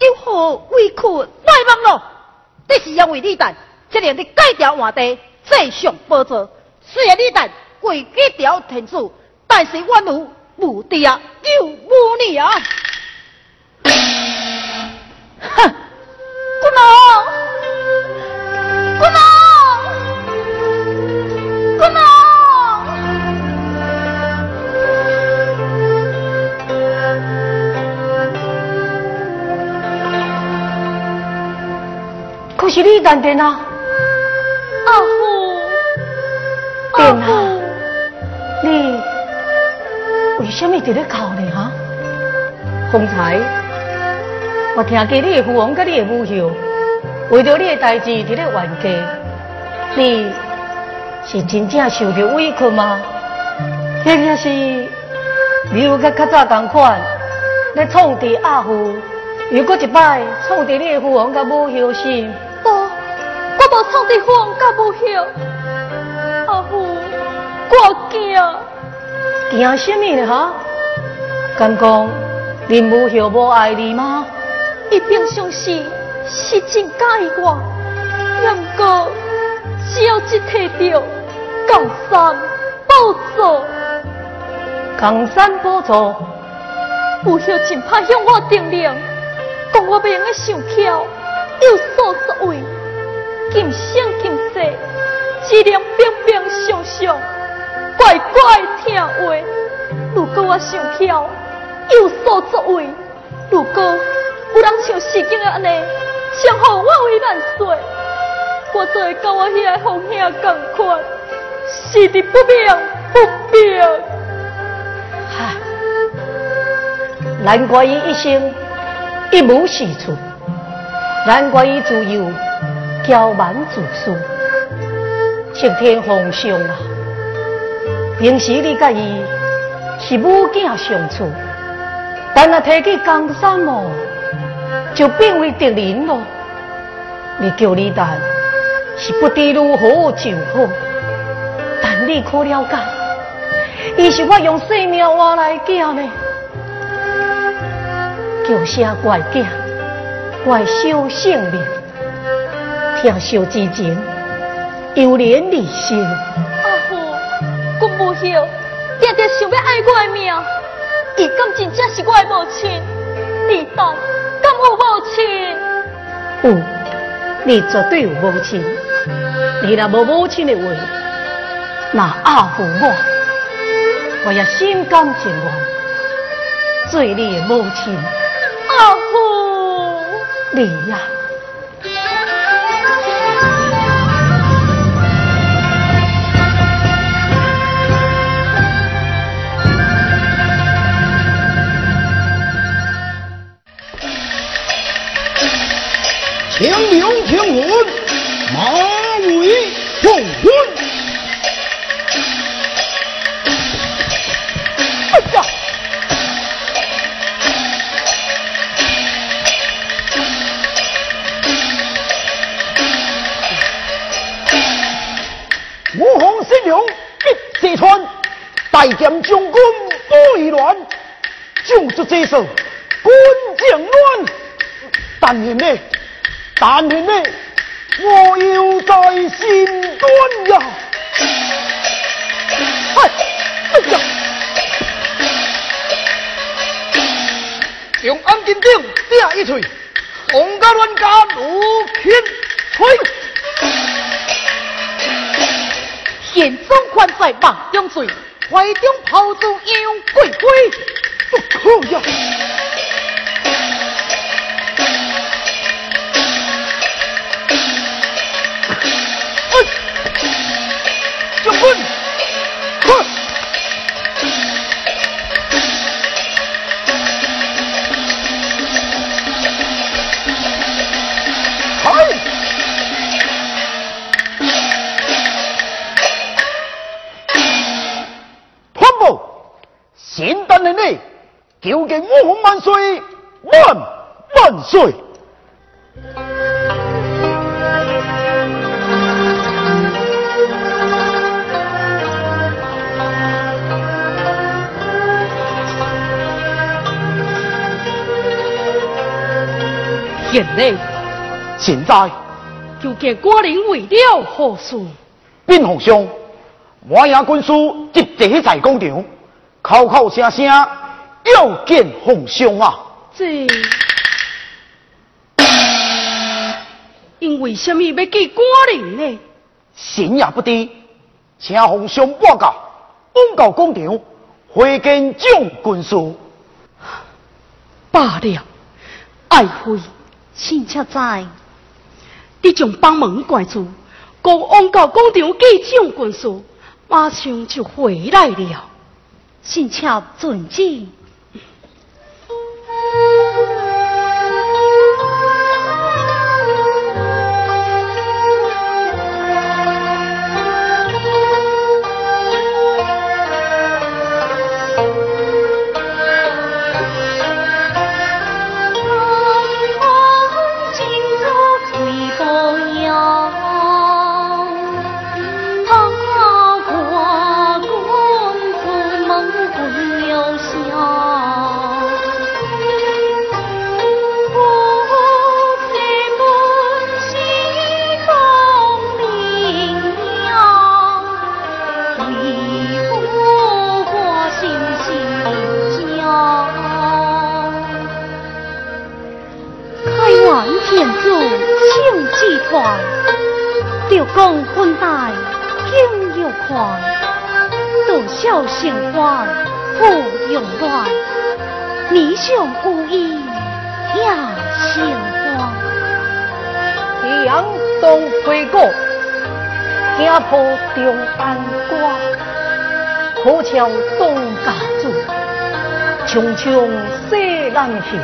有何委屈？来问咯！这是因为李旦，才令你改掉换地，再上宝座。虽然李旦为改掉天子，但是我奴无敌啊，有无你啊！哼，姑娘，姑娘，姑娘，可是你淡定啊，阿虎，定啊，你为什么在那哭呢？哈，方才。我听见你的父王跟你的母后，为着你的代志伫咧冤家，你是真正受着委屈吗？或者是你有甲较早同款，咧创治阿父，又过一摆创治你的父王甲母后是？无，我无创治父王甲母后，阿父。我惊。惊什么呢？哈？敢讲恁母后无爱你吗？伊平常时是真介意我，不过只要一提到江山宝座，江山宝座，有后真怕向我定令，讲我要用个上巧，有所作为，今生今世，只能平平常常，乖乖听话。如果我想巧，有所作为，如果有人像世间的安尼，想好我为万岁，我就会跟我遐个红兄共款，死的不明不明。唉，难怪伊一生一无是处，难怪伊自幼骄蛮自私，青天皇上啊！平时你甲伊是母子相处，但若提起江山哦，就变为敌人咯。你叫你但是不知如何就好，但你可了解，伊是我用性命换来叫呢。叫声怪囝，怪小性命，听小之情，有怜离心。阿父，我母后定定想要爱我的命，伊敢真正是我的母亲？你但敢有母亲？有，你绝对有母亲。你若无母亲的话，那阿父我，我也心甘情愿做你的母亲。阿父，你呀、请领请问，马尾凤婚。哎呀！武皇新娘一四川，大剑将军不易乱，就是这首军将乱。但愿呢，但愿呢，我要在心端呀。哎，哎呀！用安金鼎顶一锤，红家乱家如天吹。宪宗官在马中醉，怀中炮竹杨贵妃。不可呀！现代的你，求见我皇万岁，万万岁！现在现在，究竟果人为了何事？禀皇上，我也军师一直在广场，口口声声要见皇上啊！这因为什么要见官人呢？神也不知，请皇上报告，往到广场会见将军师。罢了，爱妃，请且在，你将帮门怪住，讲往到广场见将军师，马上就回来了。臣妾遵旨。公婚带金玉环，多孝贤欢富永乱，你想无意也心欢。杨东回国，惊破中安关，可桥东家住，匆匆西南行。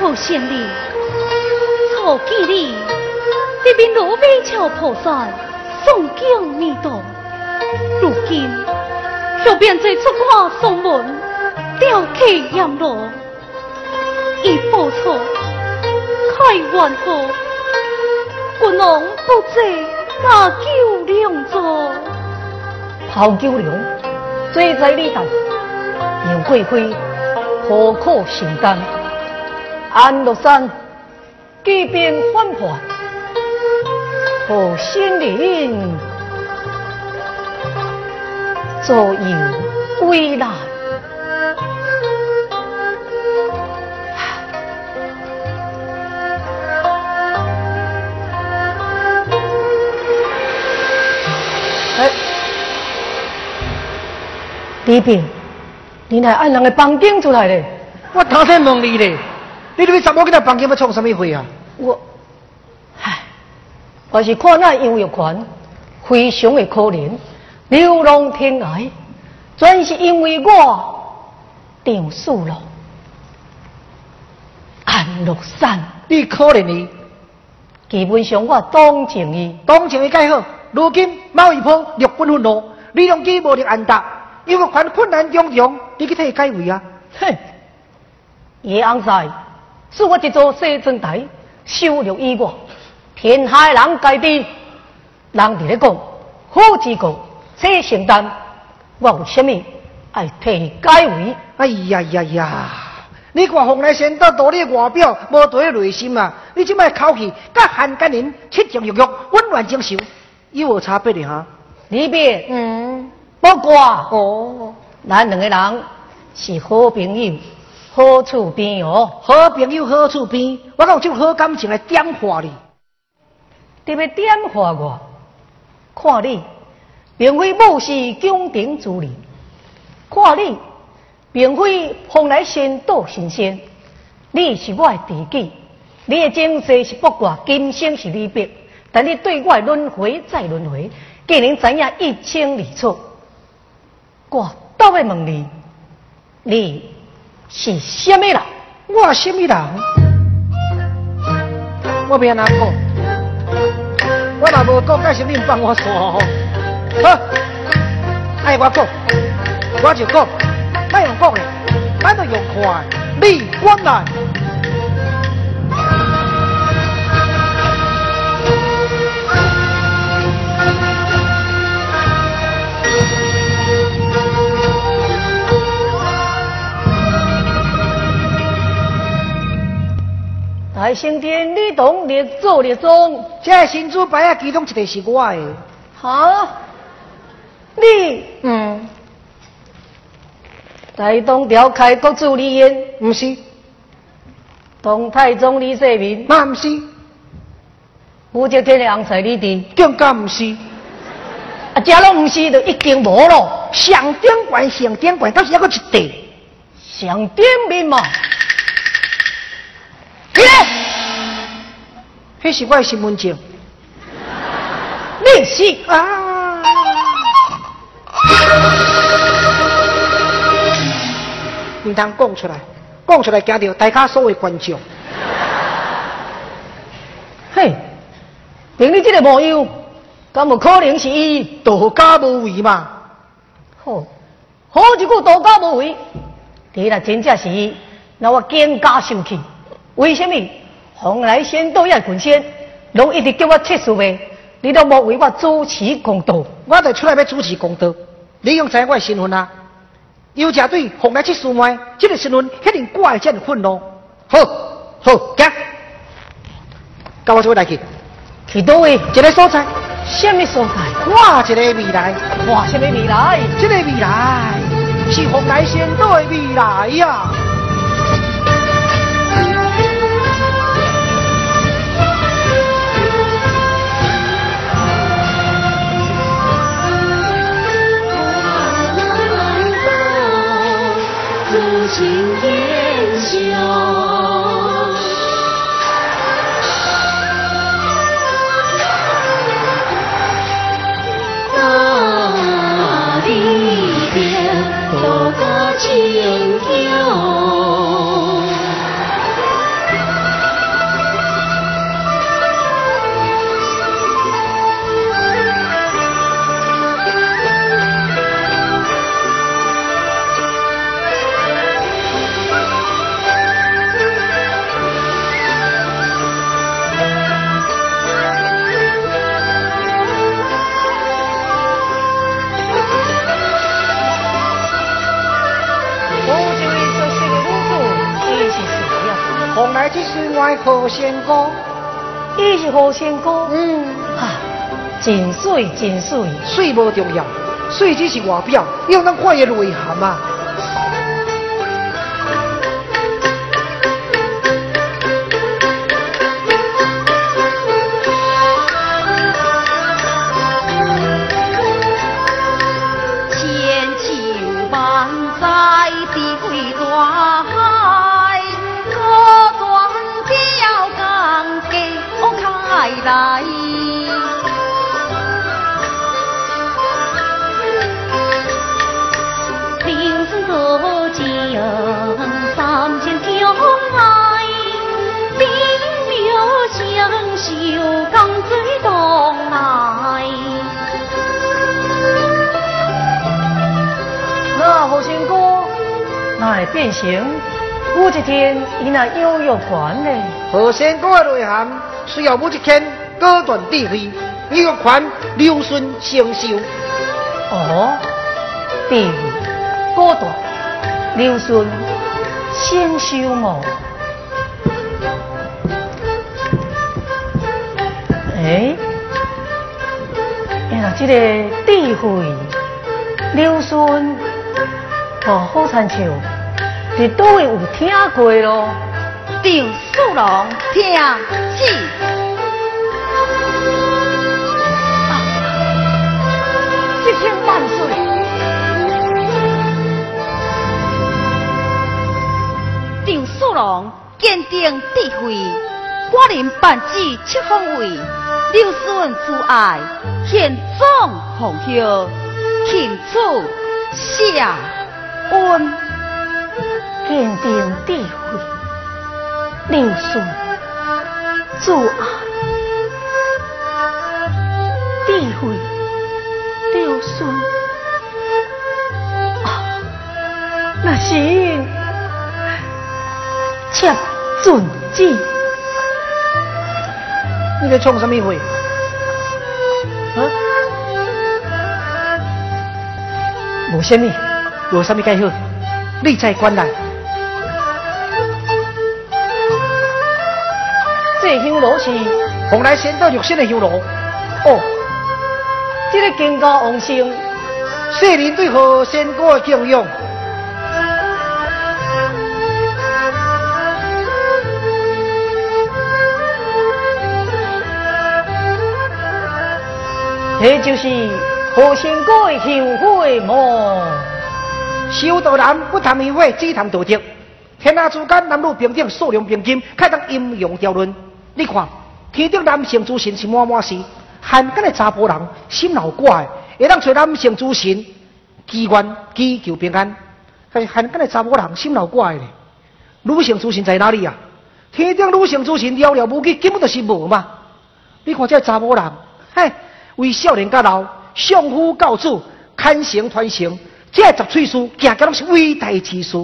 好贤弟，错记里，这边罗北桥破散，宋江未到，如今就变在出花送门，吊起阳罗，一报错。开玩笑，君王不知那九两座，抛九两，罪在你担。杨贵妃何可承担？安禄山举兵反叛，何心灵左右为难。李炳，你来按人的房间出来嘞？我头先问你嘞，你这边怎么跟他房间要创什么会啊？我，唉，我是看那杨玉环非常的可怜，流浪天涯，全是因为我定输了。安禄山，你可怜你，基本上我同情伊，同情伊介好。如今毛一波六分愤怒，李隆基无力安达。因为困困难重重，你去替解围啊！哼，叶昂塞，是我一座西征台，收入以外，天海人皆知，人伫咧讲好之国，这承担，我有什么爱替你解围？哎呀呀呀！你看洪来先到道理外表无对内心啊！你即摆口气，甲韩干人七情六欲，温暖精神，有无差别哩哈？你别嗯。不过哦，咱两个人是好朋友，好处边哦，好朋友好处边，我有种好感情来点化你。特别点化我，看你并非武士宫廷之人，看你并非蓬莱仙岛神仙，你是我的知己，你的前世是不挂今生是离别，但你对我的轮回再轮回，竟然知影一清二楚。我倒要问你，你是什么人？我什么人？我别拿讲，我若无讲，那是恁帮我说。好，爱我讲，我就讲，莫用讲的，咱就用看，李光来。大圣殿，你同列祖列宗，这新主牌啊，其中一个是我的。哈？你？嗯。大东调开国主李渊，不是。唐太宗李世民，那不是。武则天的昂才李治，更加不是。啊，这拢不是，就已经无了。上顶关，上顶关，倒是一个一地。上顶面嘛。那是我的身份证，你是啊？唔通讲出来，讲出来惊到大家所有观众。嘿，凭你这个模样，敢有可能是伊道家无为嘛？好，好一句道家无为，你若真正是伊，那我更加生气。为什么？红来仙都要滚仙，拢一直叫我切数呗，你都无为我主持公道。我得出来要主持公道，你用知我的身份啊？有家对红来切数吗？这个身份肯定怪这样困咯。好，好，行，跟我做来去。去倒位？一个所在？什么所在？哇，一个未来。哇，什么未来？这个未来是红来仙都的未来呀。何水真水，水无重要，水只是外表，要咱看伊内涵啊。变形，武一天伊那悠悠权呢？何仙哥的内涵需要武一天果断智慧，悠悠款流顺成修。哦，智慧果断流顺成秀么？哎，原来这个智慧流顺哦，好参照。你都会有听过咯，张素龙听戏，一千万岁！张素龙坚定智慧，寡人办事七方位，六顺慈爱，献忠奉孝，庆祝下恩。坚定智慧，流顺阻碍，智慧流顺啊，那是切准旨。你在唱什么会？啊？无什么，有什么介好？你在关来。是红来仙道玉仙的修罗。哦，这个金家王星，世人对何仙姑的敬仰。这就是何仙姑的香火么？修道人不谈美味，只谈道德。天下之间，男女平等，数量平均，开当阴阳调论。你看，天顶男性之神是满满是，汉奸的查甫人心脑怪，会当找男性之神，祈愿祈求平安。是汉奸的查甫人心脑怪咧，女性之神在哪里啊？天顶女性之神寥寥无几，根本就是无嘛。你看这查甫人，嘿，为少年家老，相夫教子，看行传承，这十岁书，行个拢是伟大之事。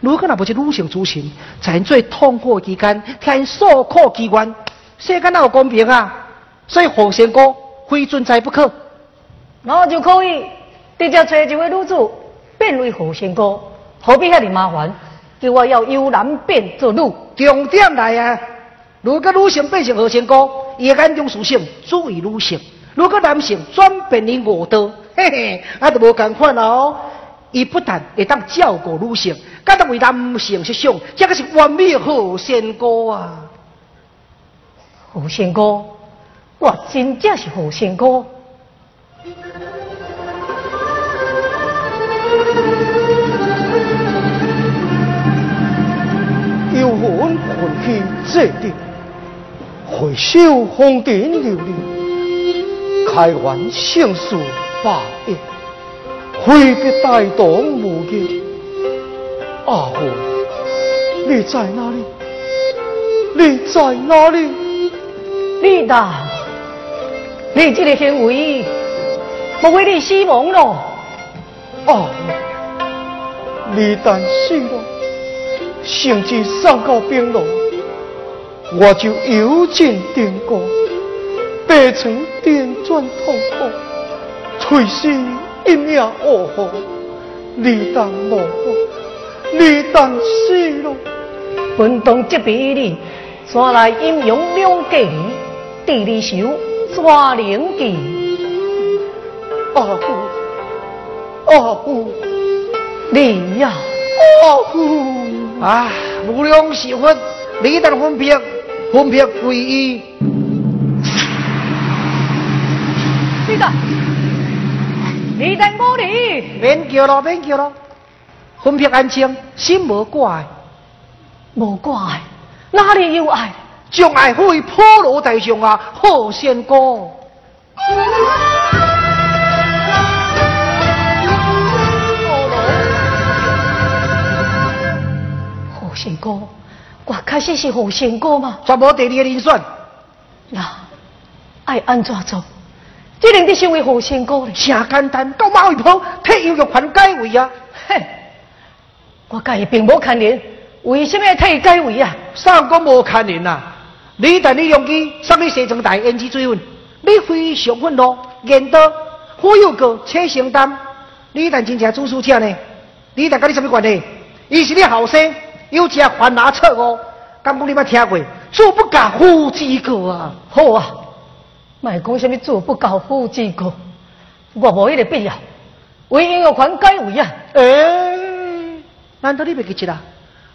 如果若不是女性之神，在最痛苦期间听诉苦祈愿，世间哪有公平啊？所以红仙哥非存在不可。然后就可以直接找一位女子变为红仙哥，何必遐尼麻烦？叫我要由男变做女。重点来啊！如果女性变成红仙哥，伊眼中属性注意女性；如果男性转变为恶道，嘿嘿，那就无共款哦。伊不但会当照顾女性，敢当为咱唔想去想，这个是完美好仙姑啊！好仙姑，我真正是好仙姑。幽魂魂去坐地，回首风尘流离，开元盛世霸业，挥别大唐无言。阿父，你在哪里？你在哪里？李大，你这个行为，莫为你死亡了。啊，你但死了，甚至上到冰炉，我就油尽电光，变成电转痛苦，垂死一命呜呼。你当无你当死了，本当即比你，山来阴阳两隔，地里修抓灵记。阿父，阿父，你呀，阿父，啊，无量时分，你等分别，分别归依。你等，你等我哩。免叫咯，免叫咯，分别安静，心无挂碍，无挂碍，哪里有爱？将爱会普罗大众啊，好仙姑。好仙哥，我确实是好仙哥嘛？全无第二个人选，那爱安怎做？只能得成为好仙哥嘞。真简单，到马尾坡替杨玉环解围啊！嘿，我家己并无牵连，为什么要替伊解围啊？三个无牵连啊！你但你用去上面西装台胭脂水粉，你非常愤怒，言多，火有个车承担。你但真正主事者呢？你但跟你什么关系？伊是你后生，有只还拿错误，敢讲你捌听过？做不嫁夫之过啊！好啊，莫讲什么做不教夫之过，我无迄个必要为杨玉环解围啊！诶、难道你袂记得啦？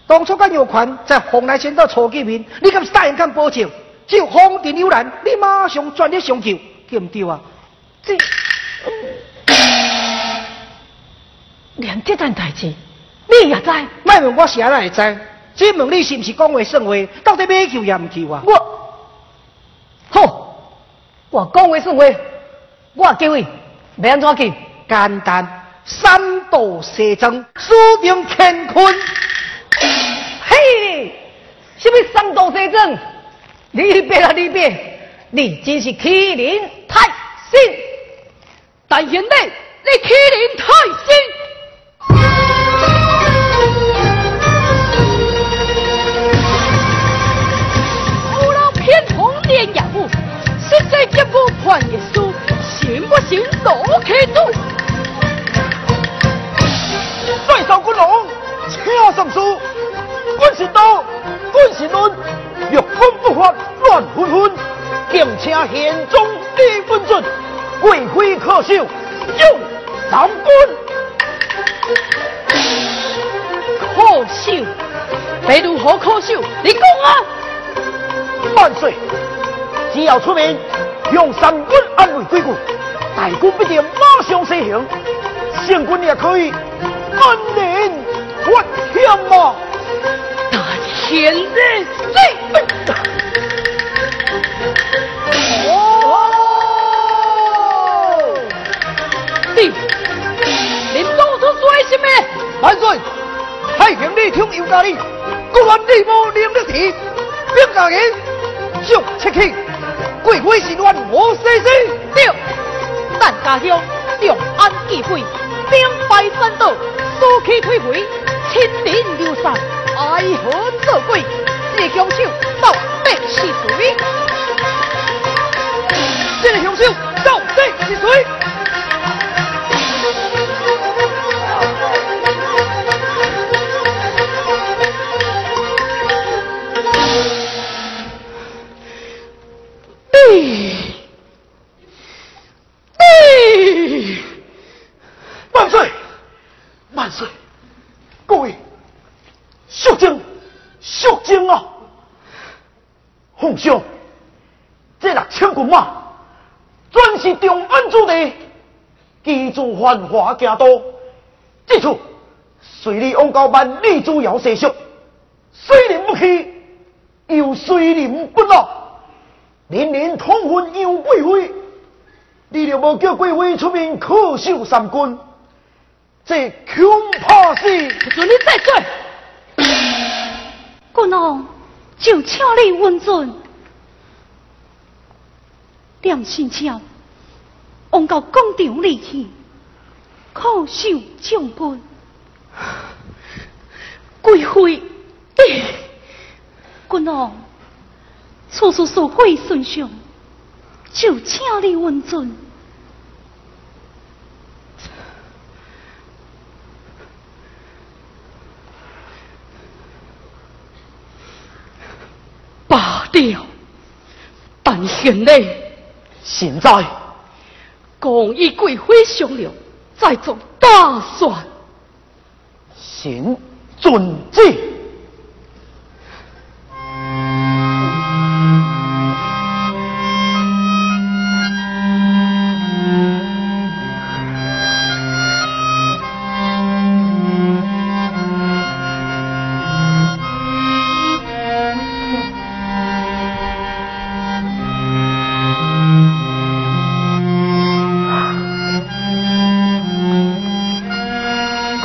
当初敢有权在洪来仙岛初见面，你敢是答应敢保证？只有风尘有难，你马上全力相救，对唔对啊？这连这件代志你也知？莫问我是安怎会知，只问你是不是讲话算话，到底要救也唔救啊？我好，我讲话算话，我叫伊要安怎救？简单，三道蛇僧，输定乾坤。嘿，什么三道蛇僧？你别啊你别，你真是欺人太甚！但愿你你欺人太甚。无老偏红脸也舞，实在结不判也输，行不行都可度。在上君王，请上书。军是刀，军是论，若君不发，乱纷纷，敬请宪宗低分准，贵妃可笑，用三军。可笑，被如何可笑？你讲啊！万岁！只要出面，用三军安慰贵国，大军必定马上施行。县军也可以安天嘛。天日这哦，你，你做出做什么？万岁！太平里听有家里，国乱立无能力体，兵家人将切起，贵妃是乱我西西。对，咱家乡长安忌讳，兵败士气退回，亲人流散，爱恨作鬼？这凶手到底是谁？这个凶手到底是谁？万岁！万岁！各位，肃静，肃静啊！皇上，这六千军马，全是重安子弟，居住繁华京都。这次随你往高万李主尧西蜀，虽然不去，又虽临不落，年年通婚杨贵妃，你又无叫贵妃出面恪守三军，这恐怕是准你再说。君王就请你温存，点心桥往到广场里去，叩首将军。贵妃，君王，处处所会顺畅，就请你温存。对，但现在，现在，共与贵妃商量，再做打算。行遵旨。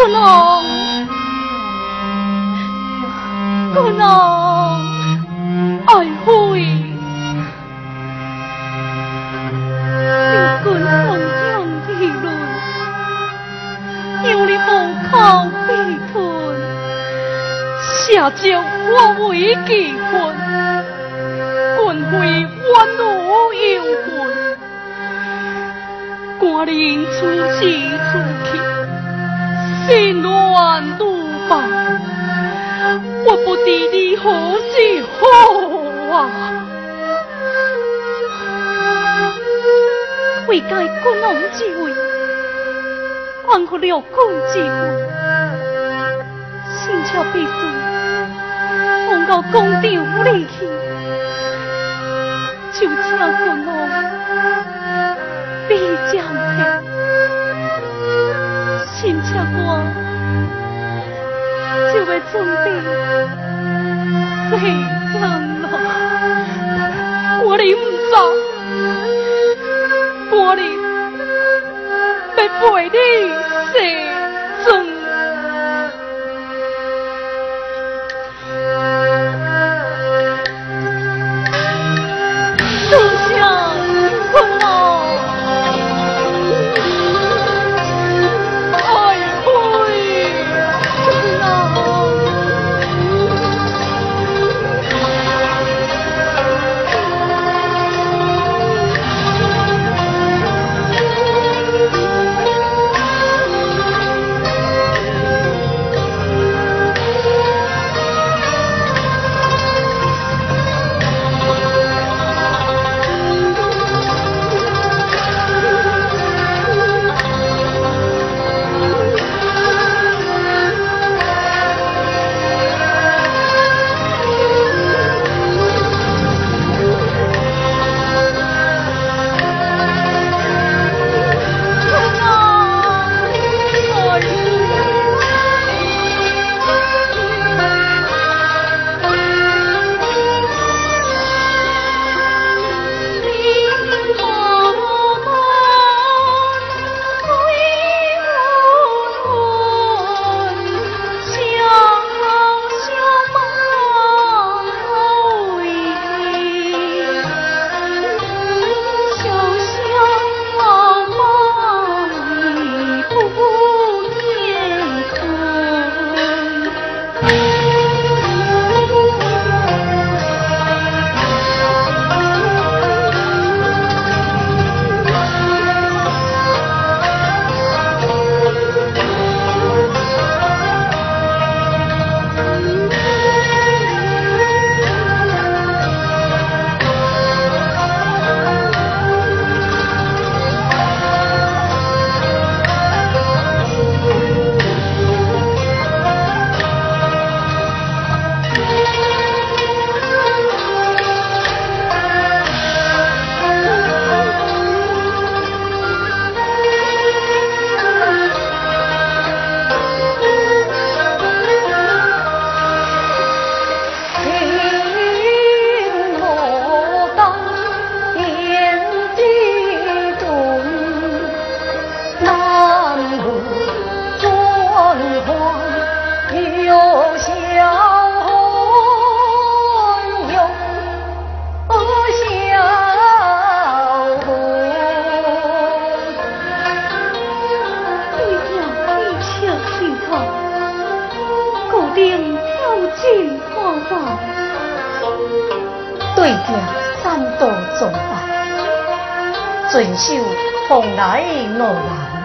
姑能，姑娘，爱妃，有君风江议论，有你无靠避退，下诏我为寄婚，君妃我奴有魂，官人出仕出去。我不知你何时好啊？为解君王之危，还负六公之愤，心操百端，送到宫殿里去，就叫做侬。心吃苦，就会总得。三道重拜，遵守蓬莱诺言。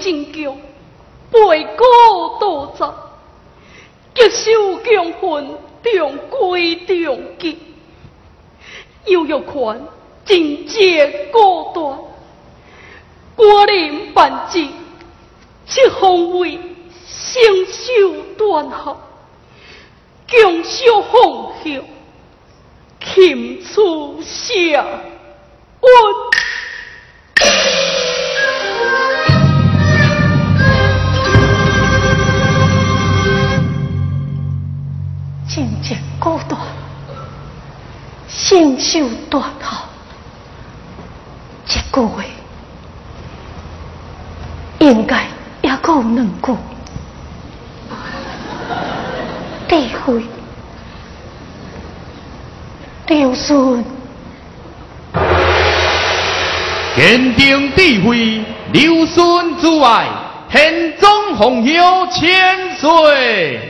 天天中红牛千岁。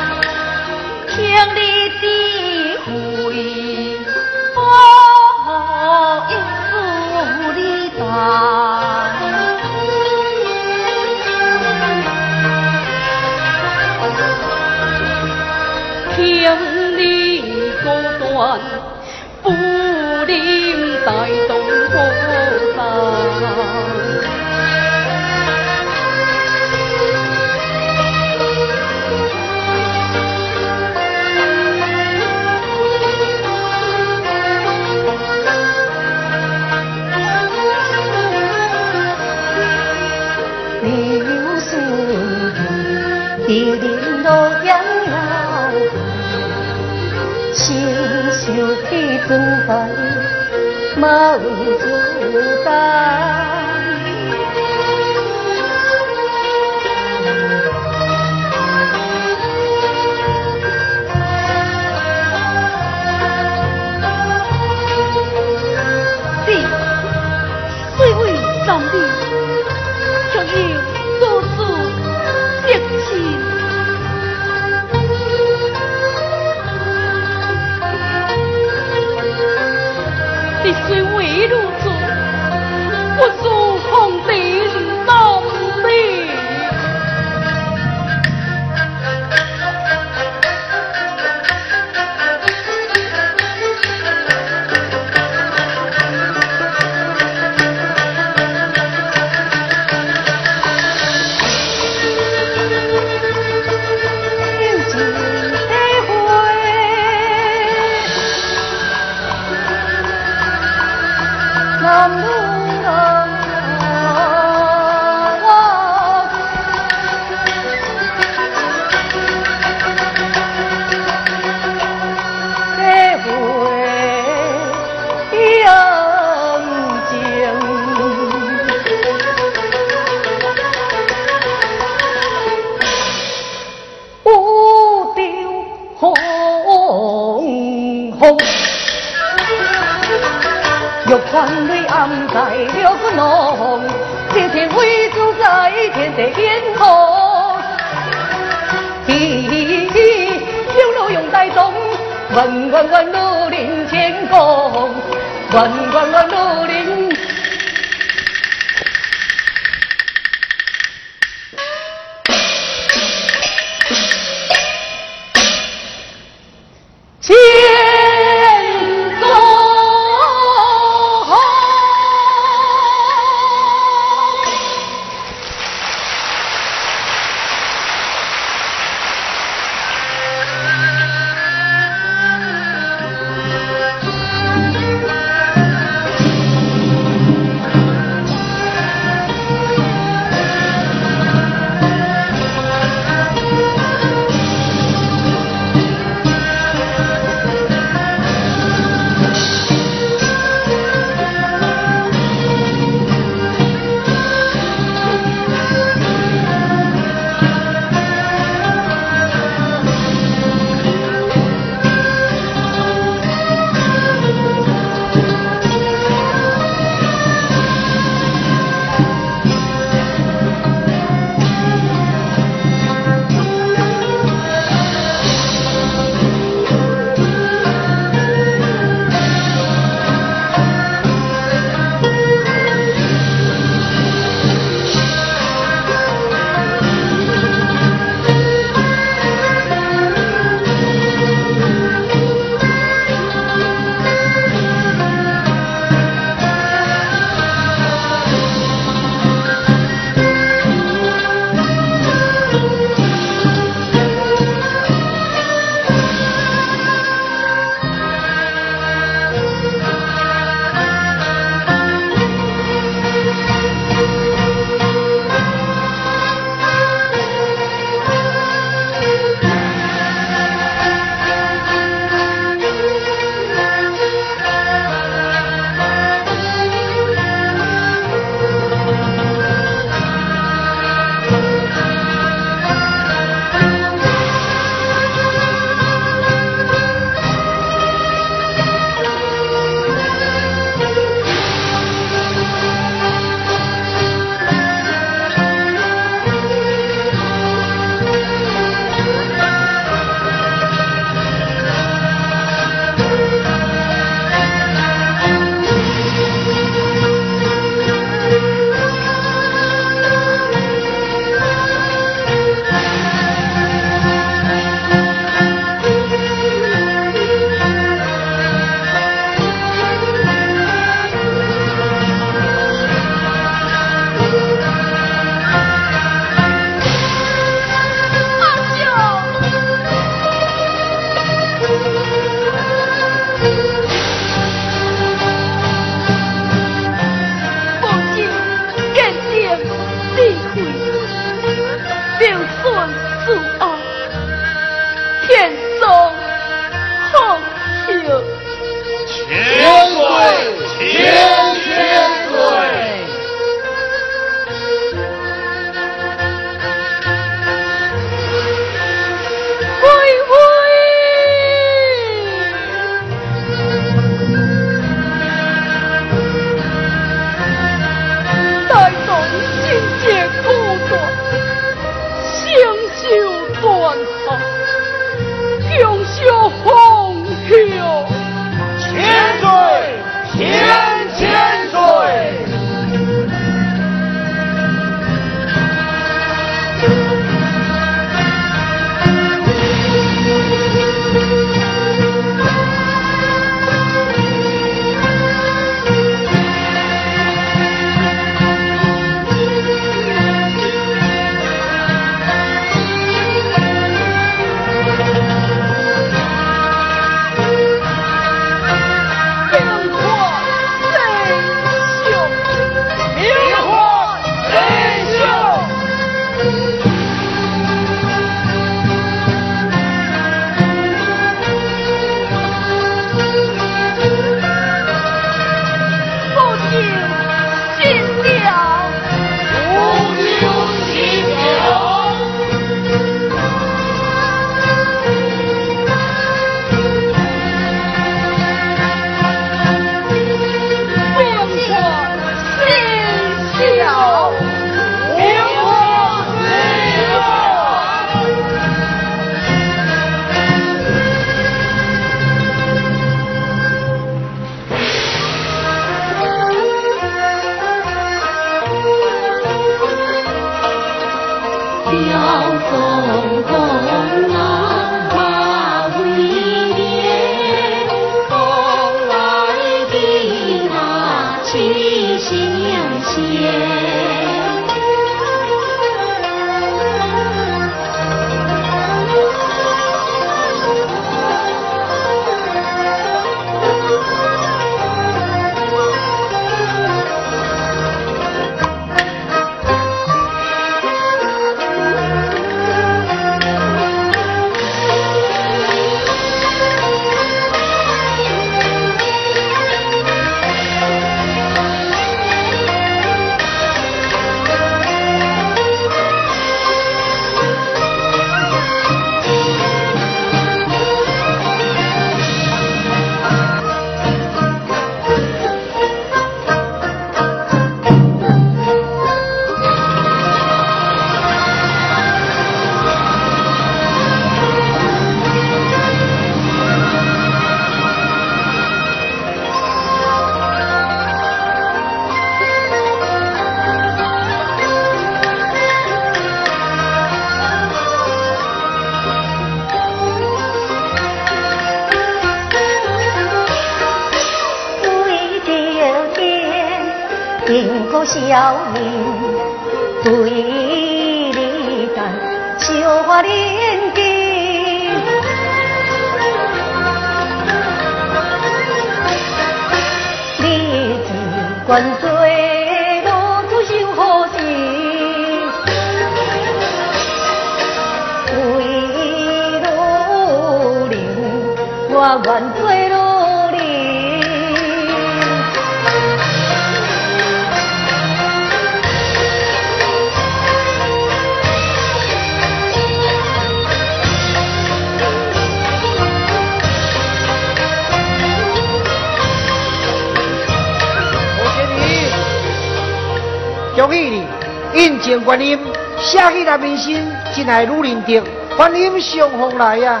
心，真爱如人德，观音相逢来呀！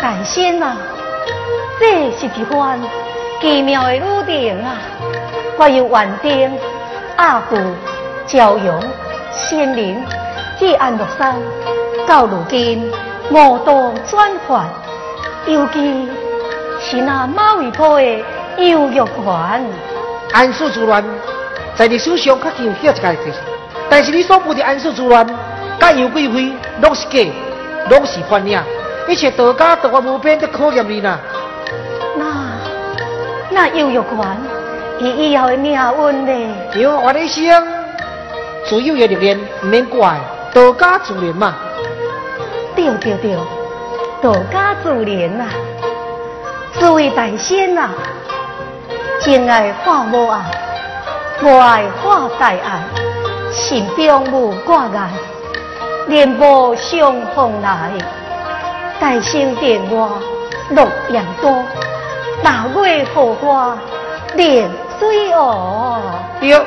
大仙啊，这是一番奇妙的路程啊！我有园丁、阿古、朝阳、仙灵、至安乐山，到如今无多转换，尤其是那马尾坡的游乐园，安史之乱。在历史上较强晓一个但是你所布的安史之乱，甲杨贵妃拢是假，拢是幻影，一切道家都我无边的考验你呐。那那又有关伊以后的命运呢？因为我的生自有业力练，唔免怪道家自然嘛。对对对，道家自然呐，诸位大仙呐，真爱化无啊。爱化大爱，心中无挂碍，连波相逢来。大声电话洛阳多，大月荷花连水哦。对，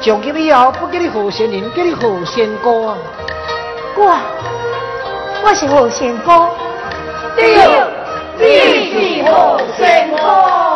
从今以后不叫你何仙人，叫你何仙哥啊。我，我是何仙哥。对，你是何仙哥。